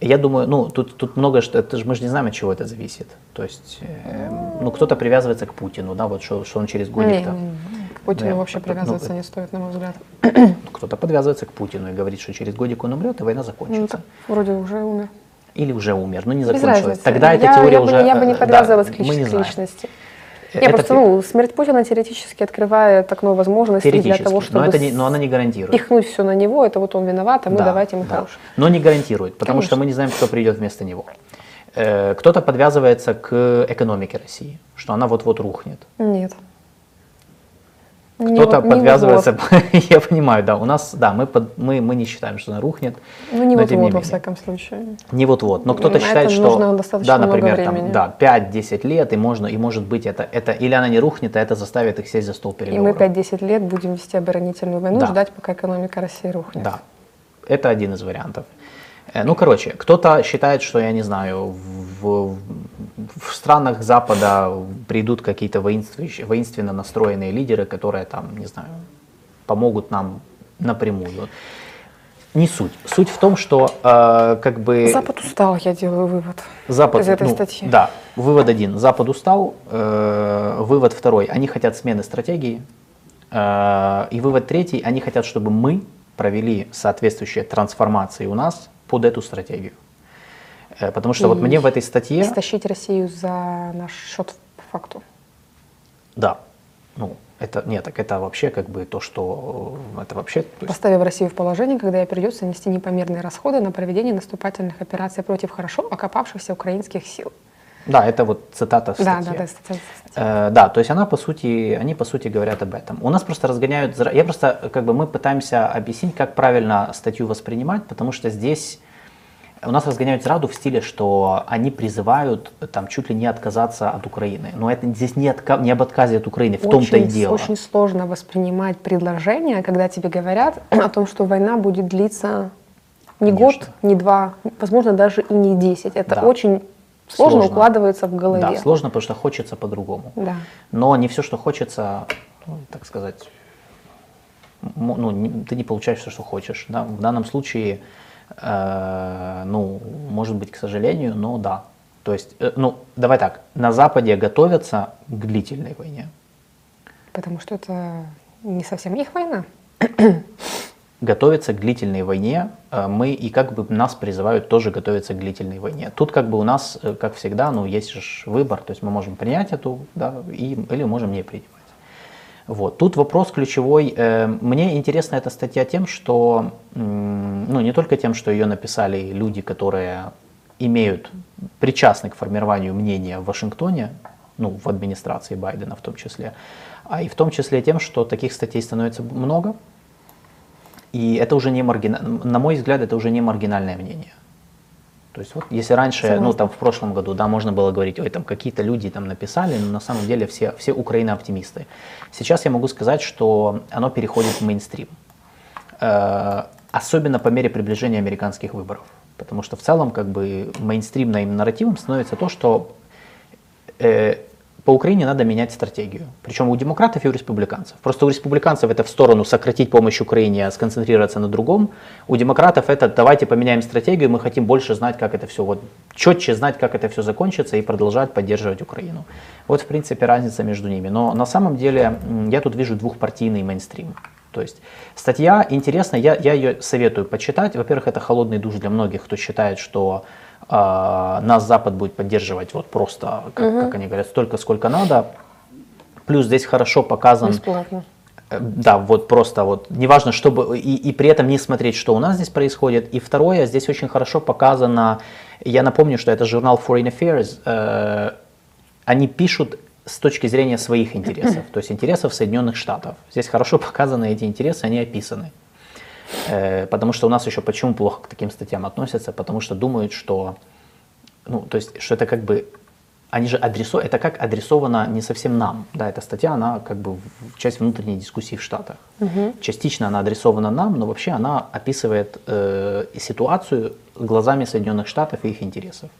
Я думаю, ну, тут, тут много, что это мы же не знаем, от чего это зависит. То есть, э, ну, кто-то привязывается к Путину, да, вот что, что он через годик-то. К Путину ну, вообще привязываться ну, не стоит, на мой взгляд. Кто-то подвязывается к Путину и говорит, что через годик он умрет, и война закончится. Ну, вроде уже умер. Или уже умер, но не закончилась. Тогда я, эта теория я уже... Бы, я бы не подвязывалась да, к, лич- к личности. Не, это просто, ну, смерть Путина теоретически открывает окно возможностей для того, чтобы но, это не, но она не гарантирует. пихнуть все на него, это вот он виноват, а мы да, давайте ему да. хорошее. Но не гарантирует, потому Конечно. что мы не знаем, кто придет вместо него. Э, кто-то подвязывается к экономике России, что она вот-вот рухнет. Нет. Кто-то подвязывается, я понимаю, да, у нас, да, мы, под, мы, мы не считаем, что она рухнет. Ну, не вот-вот, во всяком случае. Не вот-вот, но кто-то считает, что, да, например, там, да, 5-10 лет, и можно, и может быть это, это, или она не рухнет, а это заставит их сесть за стол переговоров. И мы 5-10 лет будем вести оборонительную войну, да. ждать, пока экономика России рухнет. Да, это один из вариантов. Э, ну, короче, кто-то считает, что, я не знаю, в, в странах Запада придут какие-то воинственно настроенные лидеры, которые там, не знаю, помогут нам напрямую. Не суть. Суть в том, что э, как бы... Запад устал, я делаю вывод Запад, из этой ну, статьи. Да, вывод один. Запад устал. Э, вывод второй. Они хотят смены стратегии. Э, и вывод третий. Они хотят, чтобы мы провели соответствующие трансформации у нас под эту стратегию. Э, потому что и вот мне в этой статье... Истощить Россию за наш счет по факту. Да. Ну, это, нет, так это вообще как бы то, что это вообще... Есть... Поставив Россию в положение, когда ей придется нести непомерные расходы на проведение наступательных операций против хорошо окопавшихся украинских сил. Да, это вот цитата статьи. Да, да, да, статья. Э, да, то есть она по сути, они по сути говорят об этом. У нас просто разгоняют, я просто как бы мы пытаемся объяснить, как правильно статью воспринимать, потому что здесь у нас разгоняют зраду в стиле, что они призывают там чуть ли не отказаться от Украины. Но это здесь не, отка не об отказе от Украины, в том-то и дело. Очень сложно воспринимать предложение, когда тебе говорят о том, что война будет длиться не Конечно. год, не два, возможно, даже и не десять. Это да. очень сложно, сложно укладывается в голове. Да, сложно, потому что хочется по-другому. Да. Но не все, что хочется, ну, так сказать, ну, ты не получаешь все, что хочешь. Да? В данном случае Э, ну, может быть, к сожалению, но да. То есть, э, ну, давай так, на Западе готовятся к длительной войне. Потому что это не совсем их война. Готовиться к длительной войне, э, мы и как бы нас призывают тоже готовиться к длительной войне. Тут как бы у нас, как всегда, ну, есть же выбор, то есть мы можем принять эту, да, и, или можем не принимать. Вот. Тут вопрос ключевой. Э, мне интересна эта статья тем, что, ну, не только тем, что ее написали люди, которые имеют, причастны к формированию мнения в Вашингтоне, ну, в администрации Байдена в том числе, а и в том числе тем, что таких статей становится много, и это уже не маргинальное, на мой взгляд, это уже не маргинальное мнение. То есть вот если раньше, Согласна. ну там в прошлом году, да, можно было говорить, ой, там какие-то люди там написали, но на самом деле все, все Украина-оптимисты. Сейчас я могу сказать, что оно переходит в мейнстрим. Э, особенно по мере приближения американских выборов. Потому что в целом как бы мейнстримным нарративом становится то, что э, по Украине надо менять стратегию. Причем у демократов и у республиканцев. Просто у республиканцев это в сторону сократить помощь Украине, а сконцентрироваться на другом. У демократов это давайте поменяем стратегию, мы хотим больше знать, как это все, вот четче знать, как это все закончится и продолжать поддерживать Украину. Вот в принципе разница между ними. Но на самом деле я тут вижу двухпартийный мейнстрим. То есть статья интересная, я, я ее советую почитать. Во-первых, это холодный душ для многих, кто считает, что а, нас Запад будет поддерживать вот просто, как, угу. как они говорят, столько, сколько надо. Плюс здесь хорошо показан... Бесплатно. Э, да, вот просто вот, неважно, чтобы, и, и при этом не смотреть, что у нас здесь происходит. И второе, здесь очень хорошо показано, я напомню, что это журнал Foreign Affairs, э, они пишут с точки зрения своих интересов, то есть интересов Соединенных Штатов. Здесь хорошо показаны эти интересы, они описаны. Э, потому что у нас еще почему плохо к таким статьям относятся? Потому что думают, что, ну, то есть, что это как бы, они же адресованы, это как адресовано не совсем нам, да, эта статья, она как бы часть внутренней дискуссии в Штатах. Угу. Частично она адресована нам, но вообще она описывает э, ситуацию глазами Соединенных Штатов и их интересов.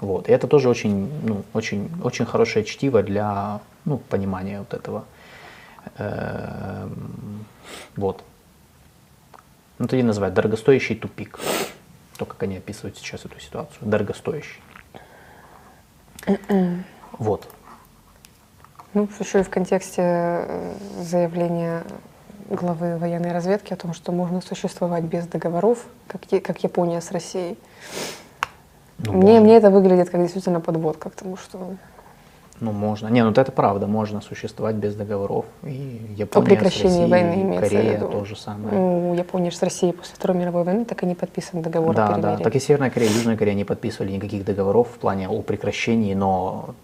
Вот. И это тоже очень, ну, очень, очень хорошее чтиво для ну, понимания вот этого. Э, вот ну, тоді називають дорогостоящий тупик. То, как они описывают сейчас эту ситуацию. Дорогостоящий. вот. Ну, еще и в контексте э, заявления главы военной разведки о том, что можно существовать без договоров, как, как Япония с Россией. Ну, мне, мне это выглядит как действительно подводка к тому, что ну, можно. Не, ну это правда, можно существовать без договоров. И Япония О прекращении с Россией, войны имеется Корея в виду. то же самое. Ну, Япония с Россией после Второй мировой войны так и не подписан договор да, о Да, так и Северная Корея и Южная Корея не подписывали никаких договоров в плане о прекращении, но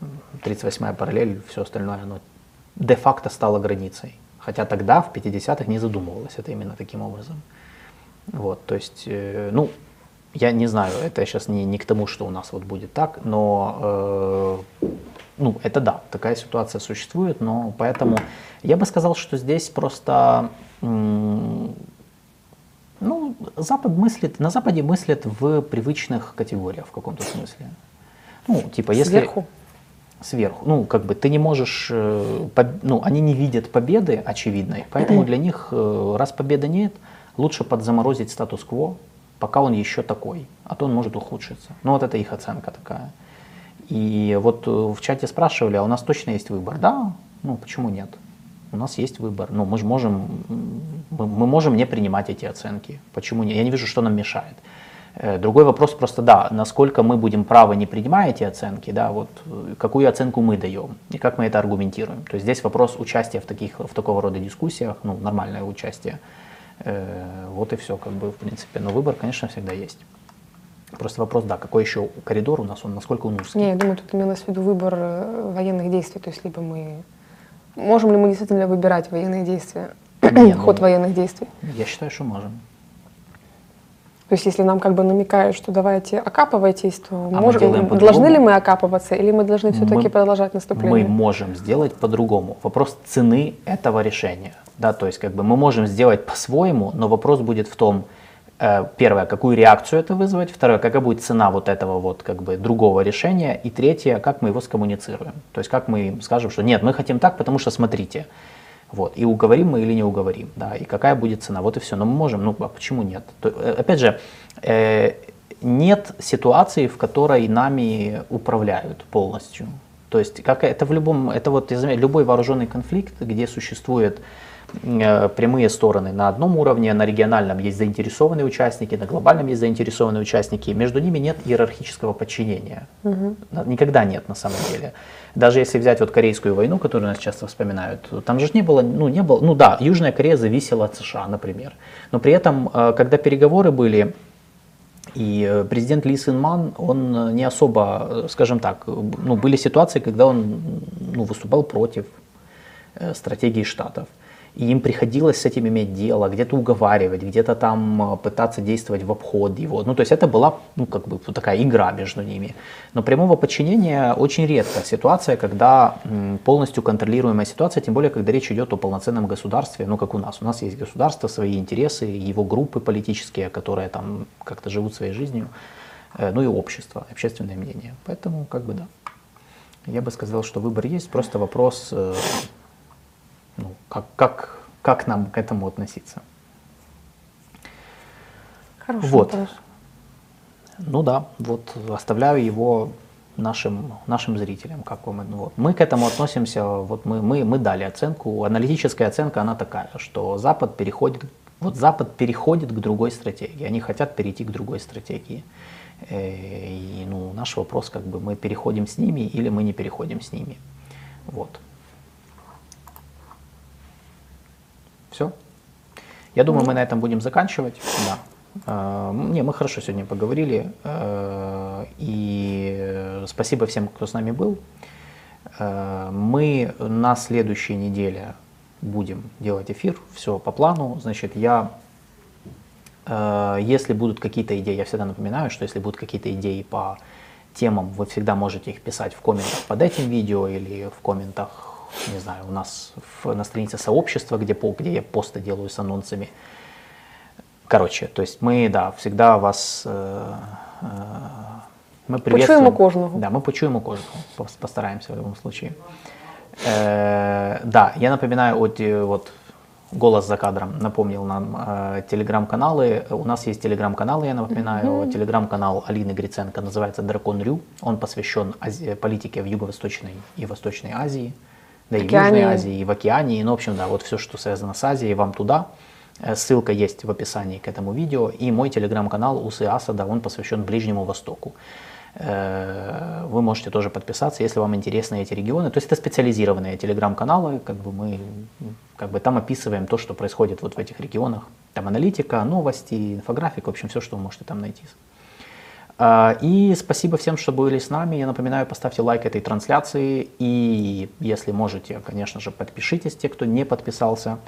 38-я параллель, все остальное, оно де-факто стало границей. Хотя тогда, в 50-х, не задумывалось это именно таким образом. Вот, то есть, э, ну, я не знаю, это сейчас не, не к тому, что у нас вот будет так, но, э, ну, это да, такая ситуация существует, но поэтому я бы сказал, что здесь просто, ну, Запад мыслит, на Западе мыслят в привычных категориях в каком-то смысле. Ну, типа, если... Сверху? Сверху. Ну, как бы ты не можешь, э, ну, они не видят победы очевидной, поэтому для них, э, раз победы нет, лучше подзаморозить статус-кво, пока он еще такой, а то он может ухудшиться. Ну, вот это их оценка такая. И вот э, в чате спрашивали, а у нас точно есть выбор? Да, ну, почему нет? У нас есть выбор. Ну, мы же можем, мы, можем не принимать эти оценки. Почему нет? Я не вижу, что нам мешает. Э, другой вопрос просто, да, насколько мы будем правы, не принимая эти оценки, да, вот э, какую оценку мы даем и как мы это аргументируем. То есть здесь вопрос участия в, таких, в такого рода дискуссиях, ну, нормальное участие. Э, вот и все, как бы, в принципе. Но выбор, конечно, всегда есть. Просто вопрос, да, какой еще коридор у нас, он насколько он узкий? Не, я думаю, тут имелось в виду выбор военных действий, то есть либо мы... Можем ли мы действительно выбирать военные действия, Не, ход ну, военных действий? Я считаю, что можем. То есть если нам как бы намекают, что давайте окапывайтесь, то а можем, должны ли мы окапываться или мы должны все-таки продолжать наступление? Мы можем сделать по-другому. Вопрос цены этого решения. Да, то есть как бы мы можем сделать по-своему, но вопрос будет в том, э, первое, какую реакцию это вызвать, второе, какая будет цена вот этого вот как бы другого решения, и третье, как мы его скоммуницируем. То есть как мы скажем, что нет, мы хотим так, потому что смотрите, вот. И уговорим мы или не уговорим, да, и какая будет цена, вот и все. Но мы можем, ну а почему нет? То, э, опять же, э, нет ситуации, в которой нами управляют полностью. То есть как это в любом, это вот любой вооруженный конфликт, где существует прямые стороны на одном уровне, на региональном есть заинтересованные участники, на глобальном есть заинтересованные участники. Между ними нет иерархического подчинения. Угу. Никогда нет на самом деле. Даже если взять вот Корейскую войну, которую нас часто вспоминают, там же не было, ну не было, ну да, Южная Корея зависела от США, например. Но при этом, э, когда переговоры были, и э, президент Ли Сын Ман, он не особо, скажем так, ну, были ситуации, когда он ну, выступал против стратегии Штатов и им приходилось с этим иметь дело, где-то уговаривать, где-то там э, пытаться действовать в обход его. Ну, то есть это была, ну, как бы такая игра между ними. Но прямого подчинения очень редко ситуация, когда полностью контролируемая ситуация, тем более, когда речь идет о полноценном государстве, ну, как у нас. У нас есть государство, свои интересы, его группы политические, которые там как-то живут своей жизнью, э, ну и общество, общественное мнение. Поэтому, как бы, да. Я бы сказал, что выбор есть, просто вопрос э, ну, как, как, как нам к этому относиться? Хороший вот. вопрос. Ну да, вот оставляю его нашим, нашим зрителям. Как вам, вот. Мы к этому относимся, вот мы, мы, мы дали оценку, аналитическая оценка, она такая, что Запад переходит, вот Запад переходит к другой стратегии, они хотят перейти к другой стратегии. Э, и ну, наш вопрос, как бы мы переходим с ними или мы не переходим с ними. Вот. Все. Я думаю, мы на этом будем заканчивать. Да. А, не, мы хорошо сегодня поговорили. А, и спасибо всем, кто с нами был. А, мы на следующей неделе будем делать эфир. Все по плану. Значит, я, если будут какие-то идеи, я всегда напоминаю, что если будут какие-то идеи по темам, вы всегда можете их писать в комментах под этим видео или в комментах не знаю, у нас в, на странице сообщества, где, где я посты делаю с анонсами. Короче, то есть мы, да, всегда вас э, э, мы приветствуем. Почуємо кожного. Да, мы почуємо кожного, постараемся в любом случае. Э, да, я напоминаю, вот, вот голос за кадром напомнил нам э, телеграм-каналы. У нас есть телеграм-канал, я напоминаю. Mm-hmm. Телеграм-канал Алины Гриценко называется Дракон Рю. Он посвящен Ази- политике в Юго-Восточной и Восточной Азии да и в Южной Азии, и в Океании, ну, в общем, да, вот все, что связано с Азией, вам туда. Э, ссылка есть в описании к этому видео. И мой телеграм-канал Усы Асада, он посвящен Ближнему Востоку. Э, вы можете тоже подписаться, если вам интересны эти регионы. То есть это специализированные телеграм-каналы, как бы мы как бы там описываем то, что происходит вот в этих регионах. Там аналитика, новости, инфографика, в общем, все, что вы можете там найти. А, и спасибо всем, что были с нами. Я напоминаю, поставьте лайк этой трансляции. И если можете, конечно же, подпишитесь, те, кто не подписался.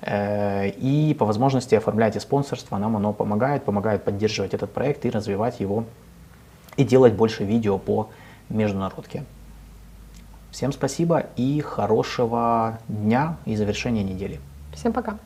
Э, и по возможности оформляйте спонсорство. Нам оно помогает, помогает поддерживать этот проект и развивать его. И делать больше видео по международке. Всем спасибо и хорошего дня и завершения недели. Всем пока.